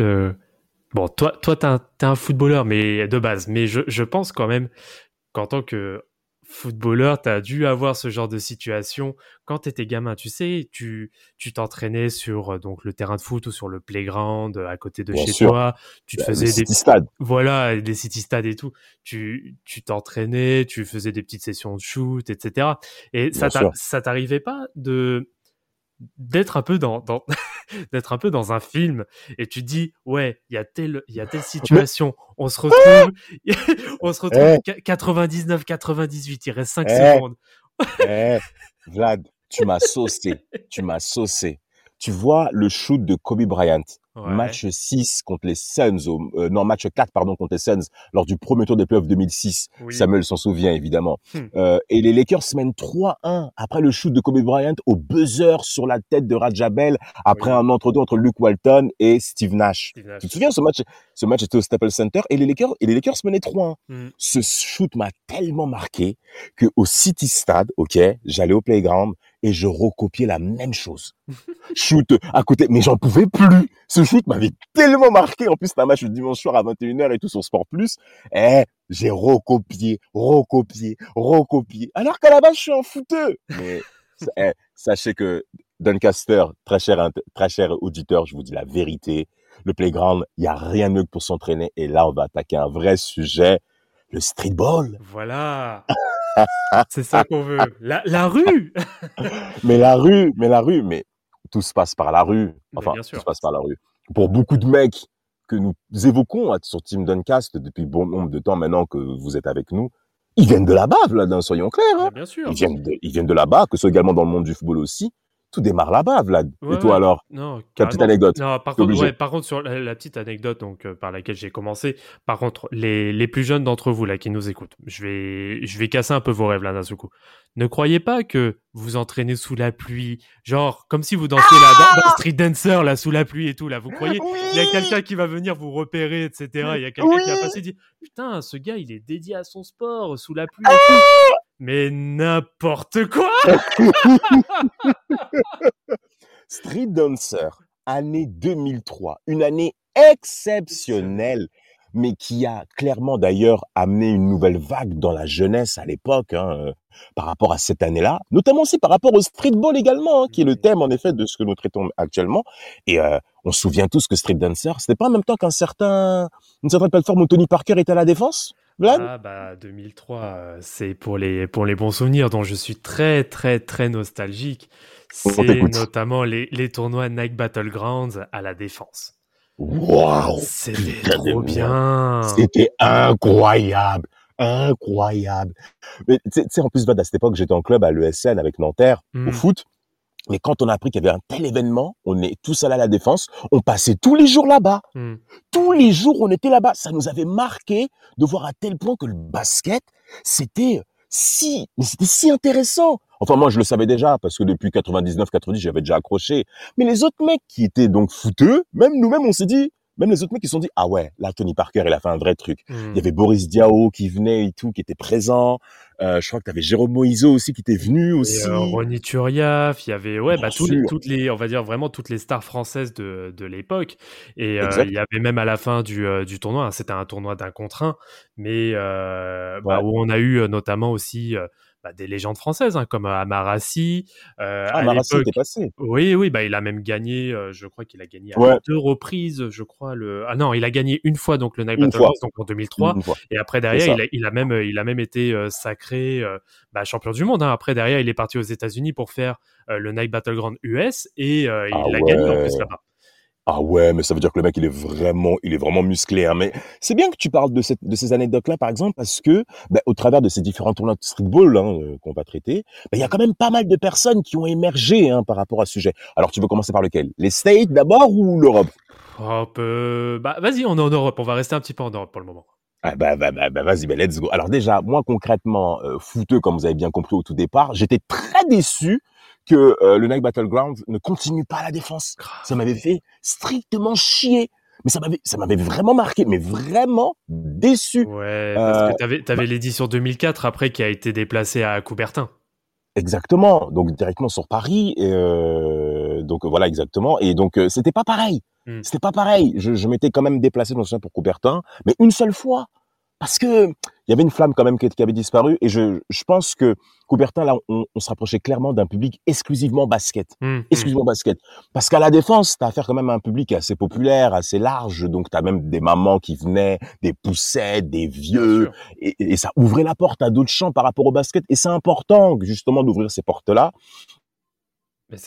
Euh, Bon, toi, toi, t'es un, un, footballeur, mais de base. Mais je, je pense quand même qu'en tant que footballeur, tu as dû avoir ce genre de situation quand tu étais gamin. Tu sais, tu tu t'entraînais sur euh, donc le terrain de foot ou sur le playground euh, à côté de chez toi. Tu te bah, faisais des stades. Voilà, des city stades et tout. Tu tu t'entraînais, tu faisais des petites sessions de shoot, etc. Et ça ça t'arrivait pas de d'être un peu dans, dans d'être un peu dans un film et tu dis ouais il y a telle il y a telle situation on se retrouve on se retrouve 99 98 il reste 5 secondes. Eh, Vlad tu m'as saucé tu m'as saucé. Tu vois le shoot de Kobe Bryant Match 6 contre les Suns, euh, non, match 4, pardon, contre les Suns, lors du premier tour des playoffs 2006. Samuel s'en souvient, évidemment. Hmm. Euh, et les Lakers mènent 3-1 après le shoot de Kobe Bryant au buzzer sur la tête de Rajabel après un entre-deux entre Luke Walton et Steve Nash. Tu te souviens, ce match, ce match était au Staples Center et les Lakers, et les Lakers menaient 3-1. Hmm. Ce shoot m'a tellement marqué que au City Stade, ok, j'allais au playground, et je recopiais la même chose. shoot à côté, mais j'en pouvais plus. Ce shoot m'avait tellement marqué. En plus, c'était un match le dimanche soir à 21h et tout sur Sport Plus. Eh, j'ai recopié, recopié, recopié. Alors qu'à la base, je suis un fouteux. Mais eh, sachez que Doncaster, très cher, très cher auditeur, je vous dis la vérité. Le playground, il y a rien de mieux que pour s'entraîner. Et là, on va attaquer un vrai sujet, le streetball. Voilà. C'est ça qu'on veut. La, rue Mais la rue, mais la rue, mais tout se passe par la rue. Enfin, tout se passe par la rue. Pour beaucoup de mecs que nous évoquons sur Team Duncast depuis bon nombre de temps maintenant que vous êtes avec nous, ils viennent de là-bas, là, soyons clairs. Hein. Bien sûr. Ils viennent de, ils viennent de là-bas, que ce soit également dans le monde du football aussi tout démarre là-bas, Vlad. et toi alors Non, Quelle petite anecdote Non, par contre, par contre, sur la, petite anecdote donc euh, par laquelle j'ai commencé, par contre, les, les plus jeunes d'entre vous là qui nous écoutent, je vais je vais casser un peu vos rêves là d'un coup. Ne croyez pas que vous entraînez sous la pluie, genre comme si vous dansiez là dans, Street Dancer là sous la pluie et tout là. Vous croyez? Il y a quelqu'un qui va venir vous repérer, etc. Il y a quelqu'un qui va passer et dire putain, ce gars il est dédié à son sport sous la pluie. Et tout. Mais n'importe quoi! Street Dancer, année 2003, une année exceptionnelle, mais qui a clairement d'ailleurs amené une nouvelle vague dans la jeunesse à l'époque, hein, euh, par rapport à cette année-là, notamment aussi par rapport au streetball également, hein, qui est le thème en effet de ce que nous traitons actuellement. Et euh, on se souvient tous que Street Dancer, c'était pas en même temps qu'un certain, une certaine plateforme où Tony Parker était à la défense? Ah bah 2003, euh, c'est pour les pour les bons souvenirs dont je suis très très très nostalgique. C'est notamment les, les tournois Nike Battlegrounds à la défense. Waouh C'était trop bien C'était incroyable Incroyable Mais tu sais, en plus, à cette époque, j'étais en club à l'ESN avec Nanterre, au hmm. foot. Mais quand on a appris qu'il y avait un tel événement, on est tous allés à la défense, on passait tous les jours là-bas. Hmm. Tous les jours, on était là-bas. Ça nous avait marqué de voir à tel point que le basket, c'était si, mais c'était si intéressant. Enfin, moi, je le savais déjà, parce que depuis 99, 90, j'avais déjà accroché. Mais les autres mecs qui étaient donc fouteux, même nous-mêmes, on s'est dit, même les autres mecs qui se sont dit ah ouais là Tony Parker il a fait un vrai truc. Il y hmm. avait Boris Diaw qui venait et tout qui était présent. Euh, je crois que tu avais Jérôme Moiseau aussi qui était venu aussi. euh, Ronny Turiaf il y avait ouais bah toutes les, toutes les on va dire vraiment toutes les stars françaises de, de l'époque. Et euh, il y avait même à la fin du, euh, du tournoi hein, c'était un tournoi d'un contre un mais bah, où on a eu notamment aussi bah, des légendes françaises, hein, comme Amarassi. Euh, ah, Amarassi était passé. Oui, oui, bah, il a même gagné, euh, je crois qu'il a gagné à deux reprises, je crois. Le... Ah non, il a gagné une fois donc le Night donc en 2003. Et après, derrière, il a, il a, même, il a même été euh, sacré bah, champion du monde. Hein. Après, derrière, il est parti aux États-Unis pour faire le Night Battleground US et il ah a gagné en plus là-bas. Ah ouais, mais ça veut dire que le mec, il est vraiment, il est vraiment musclé. Hein. Mais c'est bien que tu parles de, cette, de ces anecdotes-là, par exemple, parce que, ben, au travers de ces différents tournois de streetball hein, euh, qu'on va traiter, ben, il y a quand même pas mal de personnes qui ont émergé hein, par rapport à ce sujet. Alors, tu veux commencer par lequel? Les States d'abord ou l'Europe? Europe, euh, bah vas-y, on est en Europe. On va rester un petit peu en Europe pour le moment. Ah bah, bah, bah, bah vas-y, bah, let's go. Alors déjà, moi concrètement, euh, fouteux, comme vous avez bien compris au tout départ, j'étais très déçu que euh, le Nike Battleground ne continue pas la défense. Ça m'avait fait strictement chier. Mais ça m'avait, ça m'avait vraiment marqué, mais vraiment déçu. Ouais, parce que euh, t'avais, t'avais bah l'édition 2004 après qui a été déplacée à Coubertin. Exactement. Donc directement sur Paris. Et euh, donc voilà, exactement. Et donc c'était pas pareil. Hmm. C'était pas pareil. Je, je m'étais quand même déplacé dans ce pour Coubertin, mais une seule fois parce que il y avait une flamme quand même qui, avait disparu et je, je pense que Coubertin là on, on se rapprochait clairement d'un public exclusivement basket, mmh, mmh. exclusivement basket. Parce qu'à la défense, tu as affaire quand même à un public assez populaire, assez large, donc tu as même des mamans qui venaient, des poussettes, des vieux et, et, ça ouvrait la porte à d'autres champs par rapport au basket et c'est important justement d'ouvrir ces portes-là.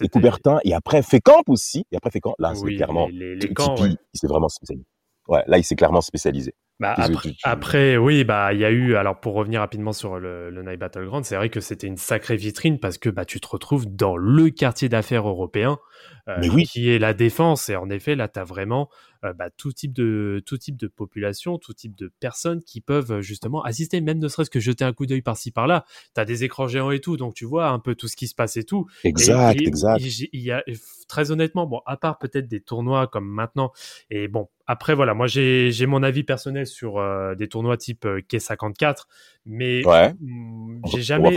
Et Coubertin et après Fécamp aussi, et après Fécamp là c'est clairement les, les camps, ouais. il s'est vraiment spécialisé. Ouais, là il s'est clairement spécialisé. Bah, après, oui, bah il y a eu. Alors pour revenir rapidement sur le, le Night Battleground, c'est vrai que c'était une sacrée vitrine parce que bah tu te retrouves dans le quartier d'affaires européen, euh, qui est la défense. Et en effet, là, tu as vraiment euh, bah, tout type de tout type de population, tout type de personnes qui peuvent justement assister, même ne serait-ce que jeter un coup d'œil par-ci par-là. Tu as des écrans géants et tout, donc tu vois un peu tout ce qui se passe et tout. Exact, exact. Il y a très honnêtement, bon, à part peut-être des tournois comme maintenant, et bon, après voilà, moi j'ai mon avis personnel sur euh, des tournois type euh, K54, mais mm, j'ai jamais,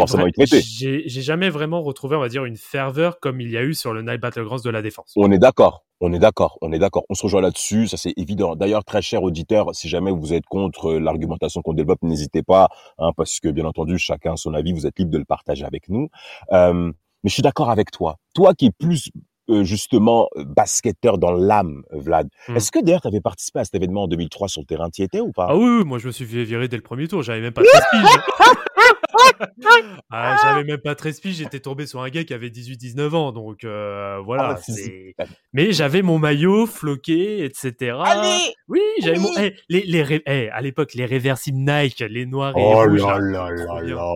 j'ai jamais vraiment retrouvé, on va dire, une ferveur comme il y a eu sur le Night Battlegrounds de la défense. On est d'accord. On est d'accord, on est d'accord, on se rejoint là-dessus, ça c'est évident. D'ailleurs, très cher auditeur, si jamais vous êtes contre l'argumentation qu'on développe, n'hésitez pas, hein, parce que bien entendu, chacun a son avis, vous êtes libre de le partager avec nous. Euh, mais je suis d'accord avec toi. Toi qui es plus euh, justement euh, basketteur dans l'âme, Vlad. Hmm. Est-ce que d'ailleurs tu avais participé à cet événement en 2003 sur le terrain, tu étais ou pas? Ah oui, moi je me suis fait virer dès le premier tour, j'avais même pas 13 piges. ah, j'avais même pas 13 piges, j'étais tombé sur un gars qui avait 18-19 ans, donc euh, voilà. Ah, Mais j'avais mon maillot floqué, etc. Allez oui, j'avais mon. Eh, les, les, eh, à l'époque, les réversibles Nike, les noirs et oh rouges. Oh là là là là.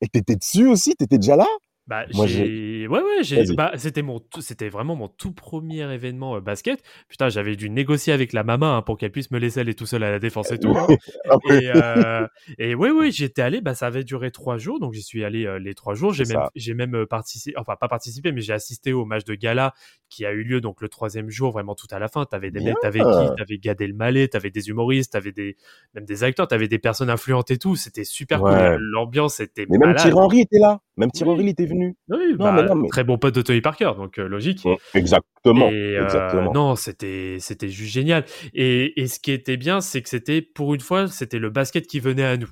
Et t'étais dessus aussi? T'étais déjà là? Bah, j'ai... Ouais, ouais, j'ai... Bah, c'était, mon... c'était vraiment mon tout premier événement euh, basket. Putain, j'avais dû négocier avec la maman hein, pour qu'elle puisse me laisser aller tout seul à la défense et tout. Hein. Ah et, euh... et ouais, ouais, j'étais allé, bah, ça avait duré trois jours, donc j'y suis allé euh, les trois jours. J'ai même, j'ai même euh, participé, enfin, pas participé, mais j'ai assisté au match de gala qui a eu lieu donc le troisième jour, vraiment tout à la fin. T'avais des mecs, t'avais qui? T'avais Gad Elmaleh, t'avais des humoristes, t'avais des, même des acteurs, t'avais des personnes influentes et tout. C'était super cool. L'ambiance était Mais même Thierry Henry était là. Même Thierry Henry était venu. Oui, bah, très bon pote de Tony Parker, donc euh, logique. exactement. Euh, exactement. Non, c'était c'était juste génial. Et, et ce qui était bien, c'est que c'était pour une fois, c'était le basket qui venait à nous.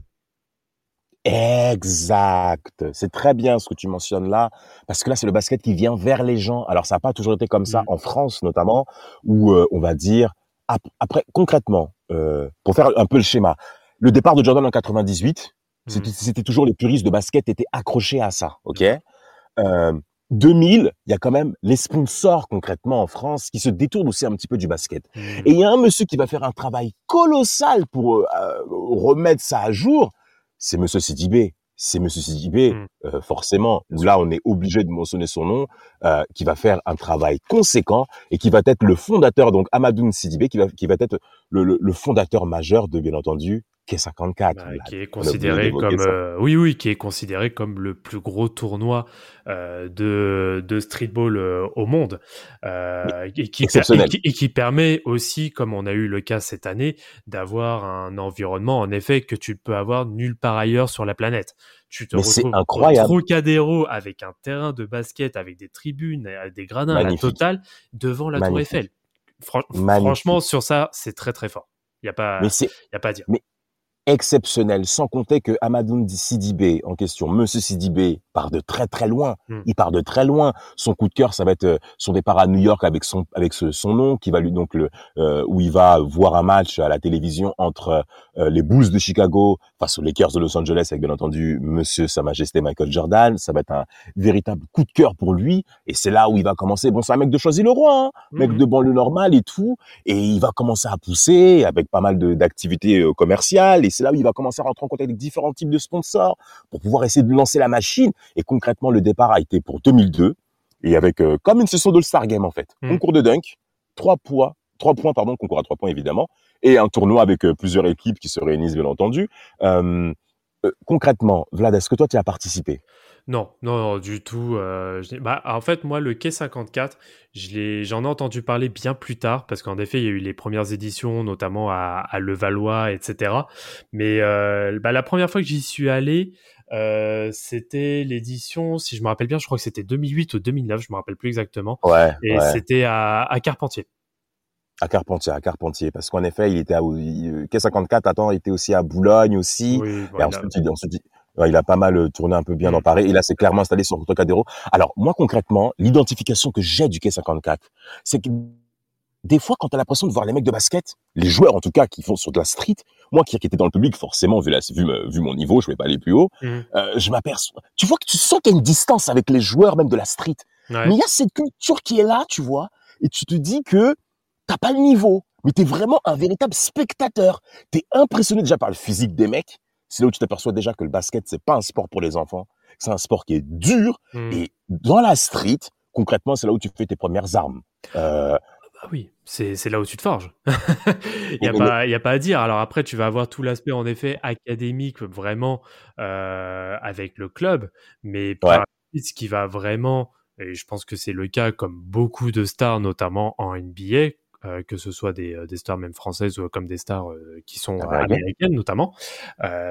Exact. C'est très bien ce que tu mentionnes là, parce que là, c'est le basket qui vient vers les gens. Alors, ça n'a pas toujours été comme ça, mm. en France notamment, où euh, on va dire, après, concrètement, pour faire un peu le schéma, le départ de Jordan en 98, mm. c'était toujours les puristes de basket étaient accrochés à ça, ok? Euh, 2000, il y a quand même les sponsors concrètement en France qui se détournent aussi un petit peu du basket. Mmh. Et il y a un monsieur qui va faire un travail colossal pour euh, remettre ça à jour. C'est Monsieur Sidibé. C'est Monsieur Sidibé, mmh. euh, forcément. Là, on est obligé de mentionner son nom, euh, qui va faire un travail conséquent et qui va être le fondateur, donc Amadoun Sidibé, qui va, qui va être le, le, le fondateur majeur de, bien entendu, qui est 54. Bah, qui est considéré comme euh, oui oui qui est considéré comme le plus gros tournoi euh, de, de streetball euh, au monde et, qui, et, qui, permet aussi comme on a eu le cas cette année d'avoir un environnement en effet que tu peux avoir nulle part ailleurs sur la planète. Tu te retrouves incroyable. au Trocadéro avec un terrain de basket avec des tribunes, des gradins à la totale devant la Tour Eiffel. franchement sur ça c'est très très fort. Il y a pas y a pas à dire. Mais exceptionnel, sans compter que Amadou Sidibé en question, Monsieur Sidibé, part de très très loin. Hmm. Il part de très loin. Son coup de cœur, ça va être euh, son départ à New York avec son avec son nom, qui va lui donc le euh, où il va voir un match à la télévision entre euh, les Bulls de Chicago face aux Lakers de Los Angeles avec bien entendu Monsieur Sa Majesté Michael Jordan. Ça va être un véritable coup de cœur pour lui. Et c'est là où il va commencer. Bon, c'est un mec de choisir le roi, hein, mec hmm. de banlieue normale et tout. Et il va commencer à pousser avec pas mal d'activités commerciales. Et c'est là où il va commencer à rentrer en contact avec différents types de sponsors pour pouvoir essayer de lancer la machine. Et concrètement, le départ a été pour 2002 et avec euh, comme une session de Star Game en fait, mmh. concours de dunk, trois points, trois points pardon, concours à trois points évidemment, et un tournoi avec euh, plusieurs équipes qui se réunissent bien entendu. Euh, concrètement, Vlad, est-ce que toi tu as participé? Non, non, du tout. Euh, bah, en fait, moi, le Quai 54, j'en ai, entendu parler bien plus tard, parce qu'en effet, il y a eu les premières éditions, notamment à, à Levallois, etc. Mais euh, bah, la première fois que j'y suis allé, euh, c'était l'édition, si je me rappelle bien, je crois que c'était 2008 ou 2009, je me rappelle plus exactement. Ouais. Et c'était à, à, Carpentier. À Carpentier, à Carpentier, parce qu'en effet, il était à Quai 54. Attends, il était aussi à Boulogne aussi. Oui, et ensuite, il, ensuite, il a pas mal euh, tourné un peu bien dans mm. Paris. Et là, c'est clairement installé sur Trocadéro. Alors, moi, concrètement, l'identification que j'ai du Quai 54, c'est que des fois, quand tu as l'impression de voir les mecs de basket, les joueurs en tout cas qui font sur de la street, moi qui, étais dans le public, forcément, vu, vu, mon niveau, je vais pas aller plus haut, mm. euh, je m'aperçois. Tu vois que tu sens qu'il y a une distance avec les joueurs même de la street. Mais il y a cette culture qui est là, tu vois, et tu te dis que t'as pas le niveau, mais tu es vraiment un véritable spectateur. Tu es impressionné déjà par le physique des mecs, c'est là où tu t'aperçois déjà que le basket, c'est pas un sport pour les enfants. C'est un sport qui est dur. Hmm. Et dans la street, concrètement, c'est là où tu fais tes premières armes. Euh, bah oui, c'est là où tu te forges. Il n'y a, pas, a pas à dire. Alors après, tu vas avoir tout l'aspect, en effet, académique, vraiment, euh, avec le club. Mais par ce qui va vraiment, et je pense que c'est le cas comme beaucoup de stars, notamment en NBA, euh, que ce soit des, euh, des, stars même françaises ou comme des stars euh, qui sont américaines notamment,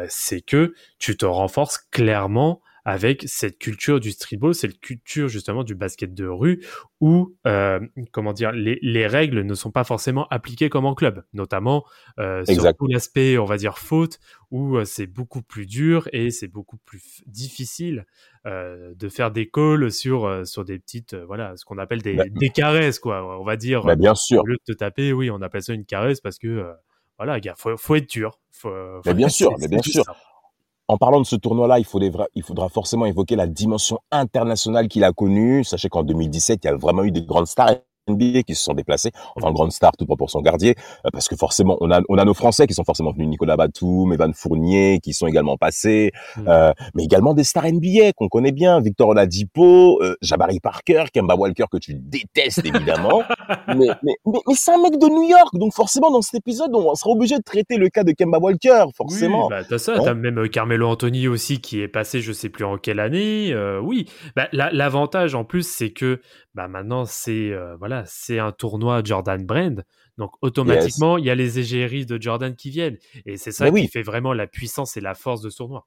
c'est que tu te renforces clairement avec cette culture du streetball, cette culture justement du basket de rue où, euh, comment dire, les, les, règles ne sont pas forcément appliquées comme en club, notamment euh, sur tout l'aspect, on va dire, faute, où euh, c'est beaucoup plus dur et c'est beaucoup plus difficile de faire des calls sur, sur des petites, voilà, ce qu'on appelle des, bah, des, caresses, quoi, on va dire. Bah, bien sûr. Au lieu de te taper, oui, on appelle ça une caresse parce que, voilà, il faut, faut être dur. Faut, faut bien sûr, mais bien sûr en parlant de ce tournoi-là, il, il, faudra forcément évoquer la dimension internationale qu'il a connue. Sachez qu'en 2017, il y a vraiment eu des grandes stars NBA qui se sont déplacés, enfin grande star tout son Gardier, euh, parce que forcément on a on a nos Français qui sont forcément venus, Nicolas Batum, Evan Fournier, qui sont également passés, mm. euh, mais également des stars NBA qu'on connaît bien, Victor Oladipo, euh, Jabari Parker, Kemba Walker que tu détestes évidemment, mais, mais, mais, c'est un mec de New York, donc forcément dans cet épisode on sera obligé de traiter le cas de Kemba Walker, forcément. Oui, bah t'as ça, hein t'as même Carmelo Anthony aussi qui est passé, je sais plus en quelle année, oui. Bah, l'avantage en plus c'est que bah maintenant c'est voilà c'est un tournoi Jordan Brand. Donc automatiquement, il y a les égéries de Jordan qui viennent. Et c'est ça qui fait vraiment la puissance et la force de ce tournoi.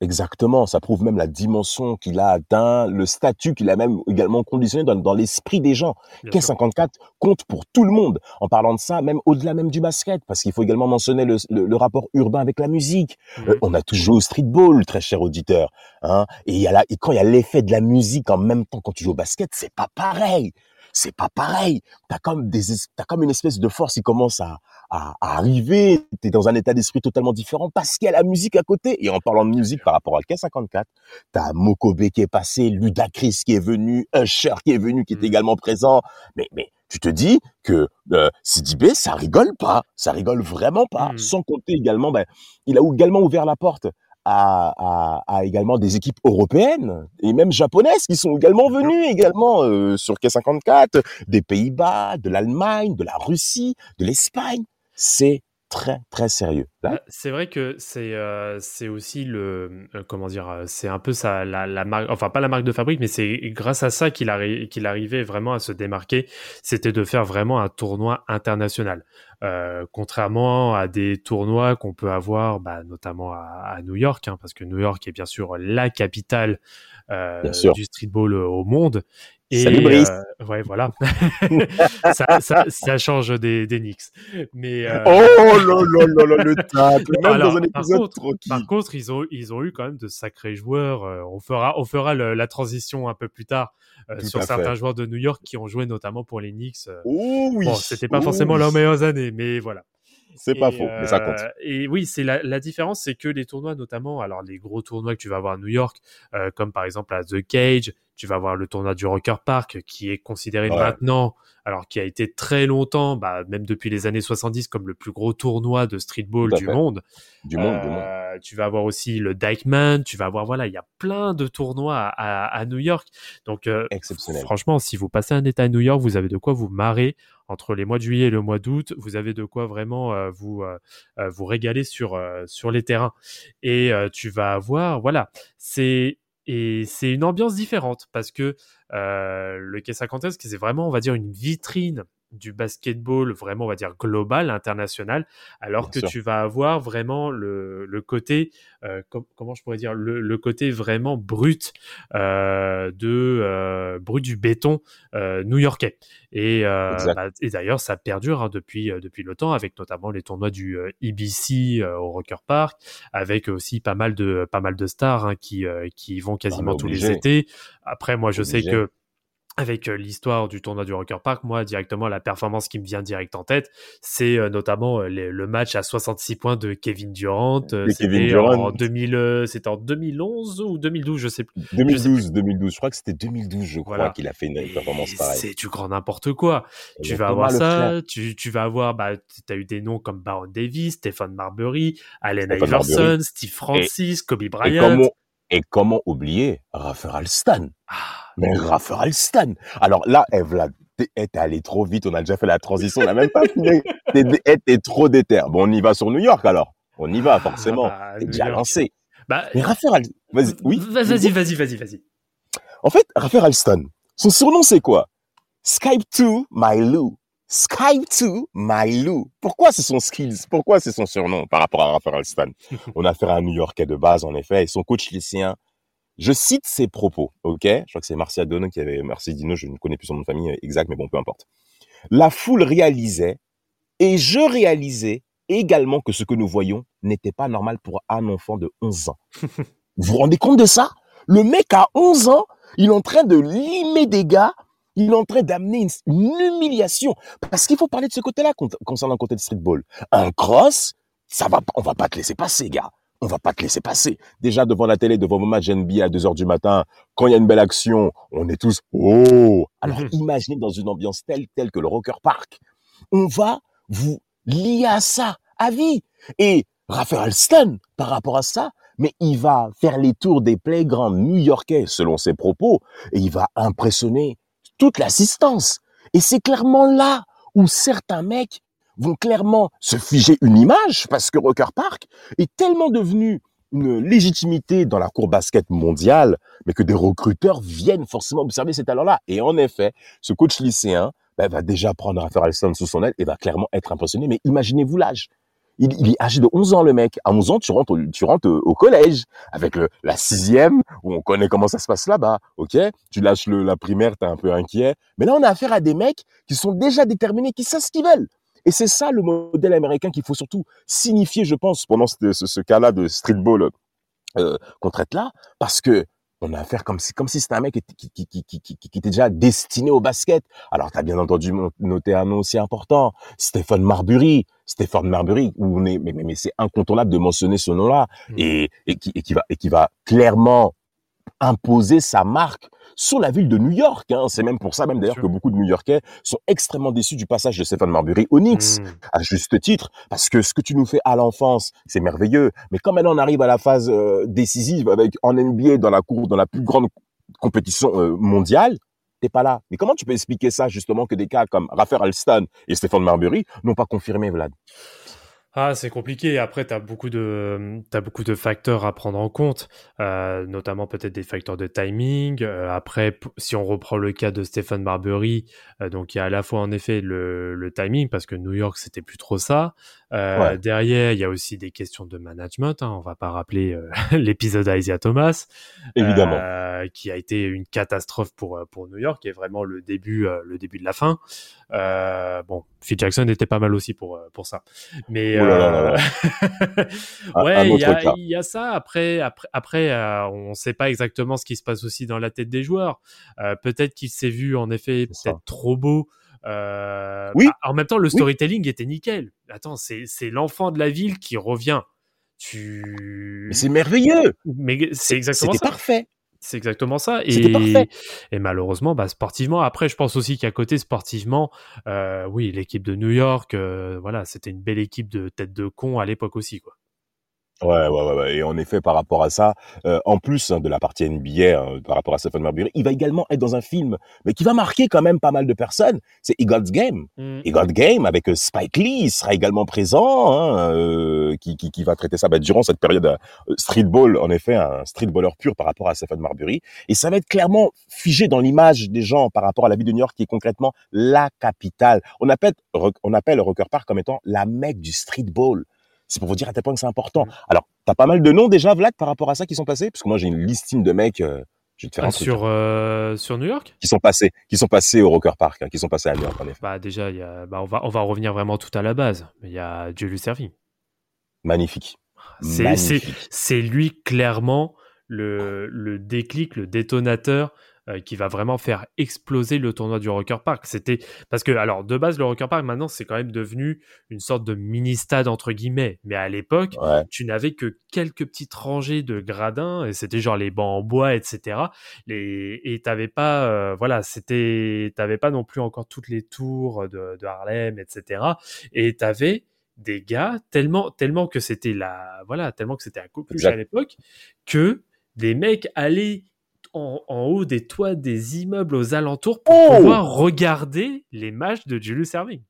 Exactement, ça prouve même la dimension qu'il a atteint, le statut qu'il a même également conditionné dans, l'esprit des gens. K54 compte pour tout le monde. En parlant de ça, même au-delà même du basket, parce qu'il faut également mentionner le, rapport urbain avec la musique. Mhm. Euh, on a toujours au streetball, très cher auditeur. Hein et, y a et quand il y a l'effet de la musique en même temps quand tu joues au basket, c'est pas pareil c'est pas pareil. T'as comme des, t'as comme une espèce de force qui commence à, à, à arriver. T'es dans un état d'esprit totalement différent parce qu'il y a la musique à côté. Et en parlant de musique par rapport à K54, t'as Mokobe qui est passé, Ludacris qui est venu, Usher qui est venu, qui est mmh. également présent. Mais, mais, tu te dis que euh, Sidibé, ça rigole pas, ça rigole vraiment pas. Mmh. Sans compter également, ben, il a également ouvert la porte à, à, également des équipes européennes et même japonaises qui sont également venues également euh, sur K54, des Pays-Bas, de l'Allemagne, de la Russie, de l'Espagne. C'est très très sérieux. Bah, c'est vrai que c'est euh, c'est aussi le euh, comment dire euh, c'est un peu ça la, la marque enfin pas la marque de fabrique mais c'est grâce à ça qu'il qu'il arrivait vraiment à se démarquer. C'était de faire vraiment un tournoi international. Contrairement à des tournois qu'on peut avoir bah, notamment à, New York hein, parce que New York est bien sûr la capitale du streetball au monde Salut Brice. ouais, voilà. ça, ça, ça, change des, des Knicks. Mais, euh... Oh là là là le tacle. Même dans un épisode par contre, par contre, ils ont, ils ont eu quand même de sacrés joueurs. on fera, on fera le, la transition un peu plus tard euh, sur certains fait. joueurs de New York qui ont joué notamment pour les Knicks. Oh oui. Bon, c'était pas oh forcément oui. leurs meilleures années, mais voilà. C'est pas faux, euh, mais ça compte. Et oui, c'est la, la, différence, c'est que les tournois, notamment, alors les gros tournois que tu vas avoir à New York, euh, comme par exemple à The Cage, tu vas avoir le tournoi du Rocker Park, qui est considéré ouais. maintenant, alors qui a été très longtemps, bah, même depuis les années 70, comme le plus gros tournoi de streetball du monde. Du monde, euh, du monde. Tu vas avoir aussi le Dykeman, tu vas avoir, voilà, il y a plein de tournois à, à, à New York. Donc, euh, franchement, si vous passez un état à New York, vous avez de quoi vous marrer entre les mois de juillet et le mois d'août, vous avez de quoi vraiment euh, vous euh, vous régaler sur euh, sur les terrains. Et tu vas avoir, voilà, c'est et c'est une ambiance différente parce que le K50 c'est vraiment, on va dire, une vitrine du basketball vraiment on va dire global international alors Bien que sûr. tu vas avoir vraiment le, le côté euh, com comment je pourrais dire le, le côté vraiment brut euh, de euh, brut du béton new-yorkais et, bah, et d'ailleurs ça perdure hein, depuis depuis le temps avec notamment les tournois du EBC au Rocker Park avec aussi pas mal de pas mal de stars hein, qui qui vont quasiment tous les étés après moi je obligé. sais que avec euh, l'histoire du tournoi du Rocker Park, moi directement la performance qui me vient direct en tête, c'est euh, notamment euh, les, le match à 66 points de Kevin Durant. Kevin Durant. En 2000, c'était en 2011 ou 2012, je sais plus. 2012, je sais plus. 2012. Je crois que c'était 2012, je crois voilà. qu'il a fait une performance pareille. C'est du grand n'importe quoi. Tu vas avoir ça, tu, tu, vas avoir, bah, tu as eu des noms comme Baron Davis, Stephen Marbury, Allen Iverson, Marbury. Steve Francis, et, Kobe Bryant. Et et comment oublier Rafael Alston ah. Mais Rafael Alston Alors là, Evla, t'es allé trop vite, on a déjà fait la transition, on n'a même pas fini. T'es trop déter. Bon, on y va sur New York alors. On y va forcément. Ah, bah, t'es déjà lancé. Bah, Mais Alston, vas-y, oui. Vas-y, vas-y, vas-y, vas-y. En fait, Rafael Alston, son surnom c'est quoi? Skype 2 My Lou. Skype 2 My Lou. Pourquoi c'est son skills? Pourquoi c'est son surnom par rapport à Rafael Alston On a affaire à un New-Yorkais de base en effet et son coach lycéen je cite ses propos, ok? Je crois que c'est Marcia Dono qui avait, Merci Dino, je ne connais plus son nom de famille exact, mais bon, peu importe. La foule réalisait, et je réalisais également que ce que nous voyons n'était pas normal pour un enfant de 11 ans. vous vous rendez compte de ça? Le mec a 11 ans, il est en train de limer des gars, il est en train d'amener une, une, humiliation. Parce qu'il faut parler de ce côté-là concernant le côté de streetball. Un cross, ça va, on va pas te laisser passer, gars on va pas te laisser passer. Déjà devant la télé, devant vos matchs NBA à 2 heures du matin, quand il y a une belle action, on est tous oh. Alors mmh. imaginez dans une ambiance telle telle que le Rocker Park, on va vous lier à ça à vie. Et Raphaël Alston, par rapport à ça, mais il va faire les tours des playgrounds new-yorkais selon ses propos et il va impressionner toute l'assistance. Et c'est clairement là où certains mecs vont clairement se figer une image parce que Rocker Park est tellement devenu une légitimité dans la cour basket mondiale, mais que des recruteurs viennent forcément observer ces talents-là. Et en effet, ce coach lycéen ben, va déjà prendre Raphaël Alston sous son aile et va clairement être impressionné. Mais imaginez-vous l'âge. Il, il, est âgé de 11 ans, le mec. À 11 ans, tu rentres, au, tu rentres au collège avec la sixième, où on connaît comment ça se passe là-bas. OK? Tu lâches le, la primaire, t'es un peu inquiet. Mais là, on a affaire à des mecs qui sont déjà déterminés, qui savent ce qu'ils veulent. Et c'est ça le modèle américain qu'il faut surtout signifier, je pense, pendant ce cas-là de streetball euh, qu'on traite là, parce que on a affaire comme si comme si c'était un mec qui, qui, qui, qui, qui, qui était déjà destiné au basket. Alors tu as bien entendu noté un nom aussi important, Stephen Marbury. Stephen Marbury, où on est, mais, mais, mais c'est incontournable de mentionner ce nom-là mmh. et, et, qui, et qui va et qui va clairement imposer sa marque sur la ville de New York. Hein. C'est même pour ça, même d'ailleurs, que beaucoup de New-Yorkais sont extrêmement déçus du passage de Stephen Marbury au Knicks, mmh. à juste titre, parce que ce que tu nous fais à l'enfance, c'est merveilleux. Mais quand maintenant on arrive à la phase euh, décisive avec en NBA dans la cour, dans la plus grande compétition euh, mondiale, t'es pas là. Mais comment tu peux expliquer ça justement que des cas comme Raphaël Alston et Stephen Marbury n'ont pas confirmé, Vlad? Ah, c'est compliqué. Après, tu as beaucoup de, t'as beaucoup de facteurs à prendre en compte, euh, notamment peut-être des facteurs de timing. Euh, après, si on reprend le cas de Stephen Marbury, euh, donc il y a à la fois en effet le, le timing parce que New York c'était plus trop ça. Euh, derrière, il y a aussi des questions de management. Hein. On va pas rappeler euh, l'épisode Isaiah Thomas, évidemment, euh, qui a été une catastrophe pour pour New York et vraiment le début le début de la fin. bon, Phil Jackson était pas mal aussi pour pour ça, mais Oh ouais, il y, a, y, a ça. Après, après, après on ne sait pas exactement ce qui se passe aussi dans la tête des joueurs. Peut-être qu'il s'est vu en effet peut-être trop beau. Euh, oui. Bah, en même temps, le storytelling était nickel. Attends, c'est l'enfant de la ville qui revient. Tu. Mais c'est merveilleux. Mais c'est exactement ça. C'était parfait. C'est exactement ça. Et, et malheureusement, bah, sportivement, après, je pense aussi qu'à côté, sportivement, euh, oui, l'équipe de New York, euh, voilà, c'était une belle équipe de tête de con à l'époque aussi, quoi. Ouais, ouais, ouais, Et en effet, par rapport à ça, euh, en plus hein, de la partie NBA, hein, par rapport à Stephen Marbury, il va également être dans un film, mais qui va marquer quand même pas mal de personnes. C'est Eagles Game. Mm. Eagles Game avec euh, Spike Lee sera également présent, hein, euh, qui, qui, qui, va traiter ça bah, durant cette période euh, streetball, en effet, un streetballer pur par rapport à Stephen Marbury. Et ça va être clairement figé dans l'image des gens par rapport à la ville de New York, qui est concrètement la capitale. On appelle, on appelle Rocker Park comme étant la mecque du streetball. C'est pour vous dire à tel point que c'est important. Mm. Alors, t'as pas mal de noms déjà, Vlad, par rapport à ça qui sont passés? Parce que moi, j'ai une listine de mecs. Euh, je vais te faire ah, un sur, euh, sur New York? Qui sont passés, qui sont passés au Rocker Park, hein, qui sont passés à New York, en effet. Bah, déjà, y a, bah, on, va, on va revenir vraiment tout à la base. Il y a Julius Serving. Magnifique. C'est lui clairement le, le déclic, le détonateur euh, qui va vraiment faire exploser le tournoi du Rocker Park. C'était parce que alors de base le Rocker Park maintenant c'est quand même devenu une sorte de mini stade entre guillemets, mais à l'époque tu n'avais que quelques petites rangées de gradins et c'était genre les bancs en bois etc. Les... et t'avais pas euh, voilà c'était t'avais pas non plus encore toutes les tours de, de Harlem etc. Et t'avais des gars tellement tellement que c'était la voilà tellement que c'était un coqueluche à l'époque que des mecs allaient en, haut des toits des immeubles aux alentours pour oh pouvoir regarder les matchs de Julius Serving.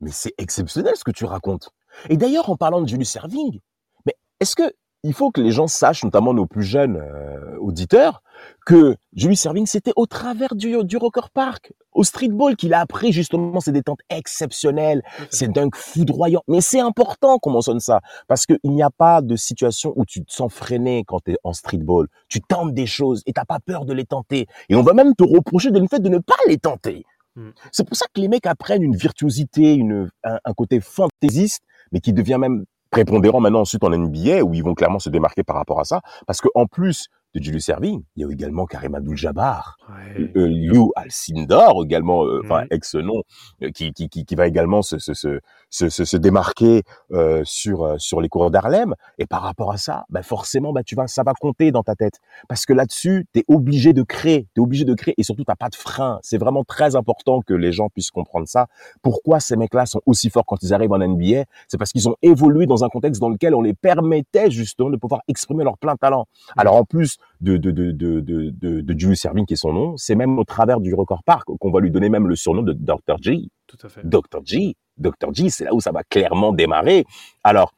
Mais c'est exceptionnel ce que tu racontes. Et d'ailleurs, en parlant de Julius Serving, mais est-ce que il faut que les gens sachent, notamment nos plus jeunes euh, auditeurs, que Julius Serving, c'était au travers du, du Rocker Park, au streetball, qu'il a appris justement ces détentes exceptionnelles, ces dunks foudroyants. Mais c'est important qu'on mentionne ça, parce qu'il n'y a pas de situation où tu te sens freiné quand tu es en streetball. Tu tentes des choses et t'as pas peur de les tenter. Et on va même te reprocher de le fait de ne pas les tenter. Hmm. C'est pour ça que les mecs apprennent une virtuosité, une, un, un côté fantaisiste, mais qui devient même prépondérant maintenant ensuite en NBA où ils vont clairement se démarquer par rapport à ça parce que en plus de Julius Serving, il y a également Karim Abdul-Jabbar, ouais. euh, Lou Alcindor également, euh, enfin ex-nom, euh, qui, qui, qui, qui, va également se, se, se, se, se démarquer euh, sur euh, sur les cours d'Harlem. Et par rapport à ça, bah forcément, bah tu vas, ça va compter dans ta tête, parce que là-dessus, tu es obligé de créer, tu es obligé de créer, et surtout t'as pas de frein. C'est vraiment très important que les gens puissent comprendre ça. Pourquoi ces mecs-là sont aussi forts quand ils arrivent en NBA C'est parce qu'ils ont évolué dans un contexte dans lequel on les permettait justement de pouvoir exprimer leur plein talent. Alors en plus de, de, de, de, de, de Julius Serving qui est son nom, c'est même au travers du Record Park qu'on va lui donner même le surnom de Dr. G. Tout à fait. Dr. G. Dr. G, c'est là où ça va clairement démarrer. Alors,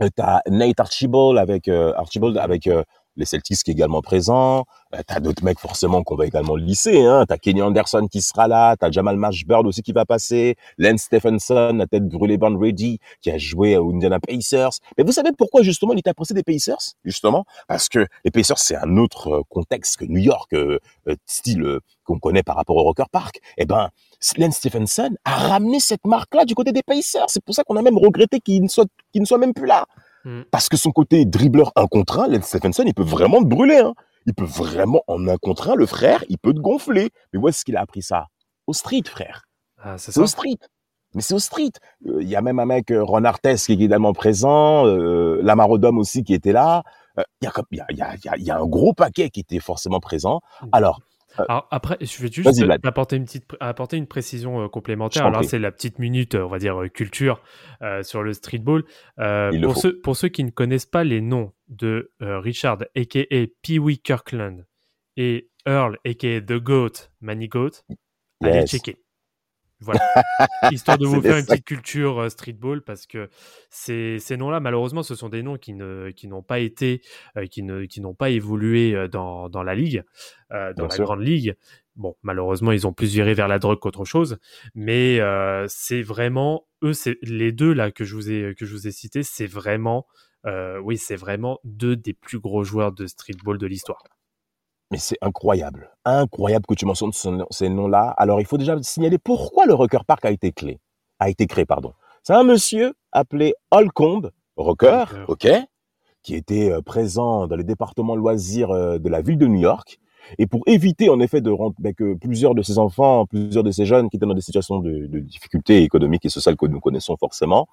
tu as Nate Archibald avec euh, Archibald avec euh, les Celtics qui est également présent. Euh, t'as d'autres mecs forcément qu'on va également lisser. Hein. T'as Kenny Anderson qui sera là. T'as Jamal Mashburn aussi qui va passer. Lance Stephenson, la tête brûlée Van Ready qui a joué aux Indiana Pacers. Mais vous savez pourquoi justement il était apprécié des Pacers? Justement parce que les Pacers c'est un autre euh, contexte que New York, euh, euh style euh, qu'on connaît par rapport au Rocker Park. Eh ben, Lance Stephenson a ramené cette marque-là du côté des Pacers. C'est pour ça qu'on a même regretté qu'il ne soit qu'il ne soit même plus là. Mm. Parce que son côté dribbleur un contre un, Lance Stephenson, il peut vraiment te brûler. Hein. Il peut vraiment, en un contre un, le frère, il peut te gonfler. Mais où est-ce qu'il a appris ça? Au street, frère. Ah, c'est au street. Mais c'est au street. Euh, Il y a même un mec, euh, Ron Artest, qui est également présent. Euh, Lamarodom aussi qui était là. Euh, Il y, a, y, a, y, a, y a un gros paquet qui était forcément présent. Mm. Alors, Alors après, je vais juste apporter une petite apporter une précision euh, complémentaire. Alors c'est la petite minute, on va dire euh, culture euh, sur le streetball. Euh, pour ceux pour ceux qui ne connaissent pas les noms de Richard, aka Pee Wee Kirkland, et Earl, aka The Goat, Manny Goat, allez checker. Voilà. Histoire de vous faire une petite culture euh, streetball parce que ces, ces noms-là, malheureusement, ce sont des noms qui ne qui n'ont pas été, euh, qui ne qui n'ont pas évolué euh, dans, dans la ligue, dans la grande ligue. Bon, malheureusement, ils ont plus viré vers la drogue qu'autre chose, mais c'est vraiment eux, c'est les deux là que je vous ai que je vous ai cités, c'est vraiment, oui, c'est vraiment deux des plus gros joueurs de streetball de l'histoire. Mais c'est incroyable, incroyable que tu mentionnes ces noms-là. Alors, il faut déjà signaler pourquoi le Rocker Park a été créé. A été créé, pardon. C'est un monsieur appelé Holcomb, rocker, ok, qui était euh, présent dans les départements loisirs euh, de la ville de New York. Et pour éviter, en effet, de rendre, ben, que plusieurs de ses enfants, plusieurs de ces jeunes qui étaient dans des situations de, de difficultés économiques et sociales que nous connaissons forcément,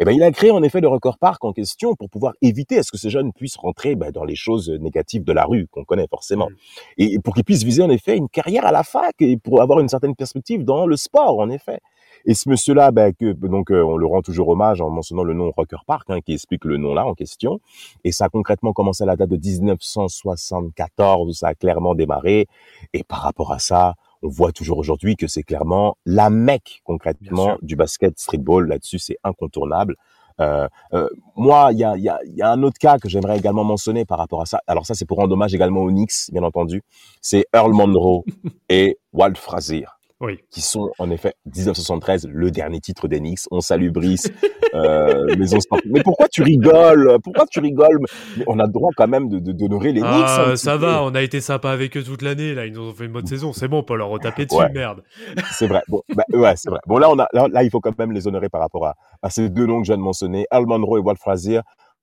eh ben, il a créé en effet le record park en question pour pouvoir éviter à ce que ces jeunes puissent rentrer ben, dans les choses négatives de la rue qu'on connaît forcément, mmh. et pour qu'ils puissent viser en effet une carrière à la fac et pour avoir une certaine perspective dans le sport en effet. Et ce monsieur-là, ben, que, donc euh, on le rend toujours hommage en mentionnant le nom Rocker Park, hein, qui explique le nom là en question. Et ça a concrètement commencé à la date de 1974 où ça a clairement démarré. Et par rapport à ça, on voit toujours aujourd'hui que c'est clairement la mecque concrètement du basket streetball. Là-dessus, c'est incontournable. Euh, euh, moi, il y a, y, a, y a, un autre cas que j'aimerais également mentionner par rapport à ça. Alors ça, c'est pour rendre hommage également aux Knicks, bien entendu. C'est Earl Monroe et Walt Frazier oui. qui sont en effet 1973 le dernier titre d'Enix. On salue Brice, euh, Maison Mais pourquoi tu rigoles? Pourquoi tu rigoles? On a le droit quand même de d'honorer les Knicks. Ah, ça va, on a été sympa avec eux toute l'année. Là, ils nous ont fait une bonne saison. C'est bon, on peut leur retaper dessus, merde. C'est vrai. Bon, bah, ouais, c'est vrai. Bon, là, on a, là, il faut quand même les honorer par rapport à, à ces deux noms que je viens de mentionner, Al Monroe et Walt Frazier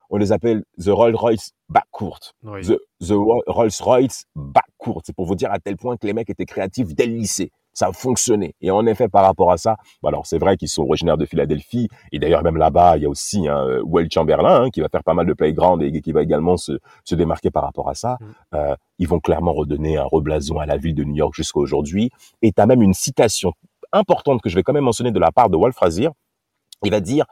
on les appelle The Rolls Royce Backcourt. The, the Rolls Royce Backcourt. C'est pour vous dire à tel point que les mecs étaient créatifs dès le lycée ça a fonctionné. Et en effet, par rapport à ça, bah alors c'est vrai qu'ils sont originaires de Philadelphie, et d'ailleurs même là-bas, il y a aussi un hein, Will Chamberlain hein, qui va faire pas mal de playground et qui va également se, se démarquer par rapport à ça. Mm. Euh, ils vont clairement redonner un reblason à la ville de New York jusqu'à aujourd'hui. Et tu as même une citation importante que je vais quand même mentionner de la part de Walt Frazier. Il va dire,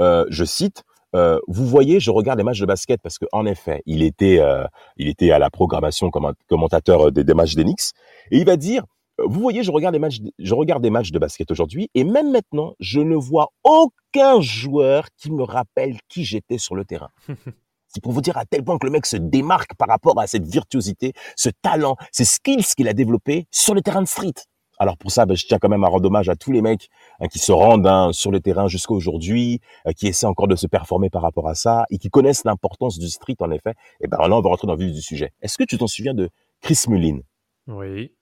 euh, je cite, euh, vous voyez, je regarde les matchs de basket parce que en effet, il était, euh, il était à la programmation comme commentateur des, des matchs d'Enix, et il va dire, vous voyez, je regarde des matchs, je regarde des matchs de basket aujourd'hui et même maintenant, je ne vois aucun joueur qui me rappelle qui j'étais sur le terrain. C'est pour vous dire à tel point que le mec se démarque par rapport à cette virtuosité, ce talent, ces skills qu'il a développés sur le terrain de street. Alors pour ça, ben, je tiens quand même à rendre hommage à tous les mecs hein, qui se rendent hein, sur le terrain jusqu'à aujourd'hui, euh, qui essaient encore de se performer par rapport à ça et qui connaissent l'importance du street en effet. Et ben là, on va rentrer dans le vif du sujet. Est-ce que tu t'en souviens de Chris Mullin? Oui.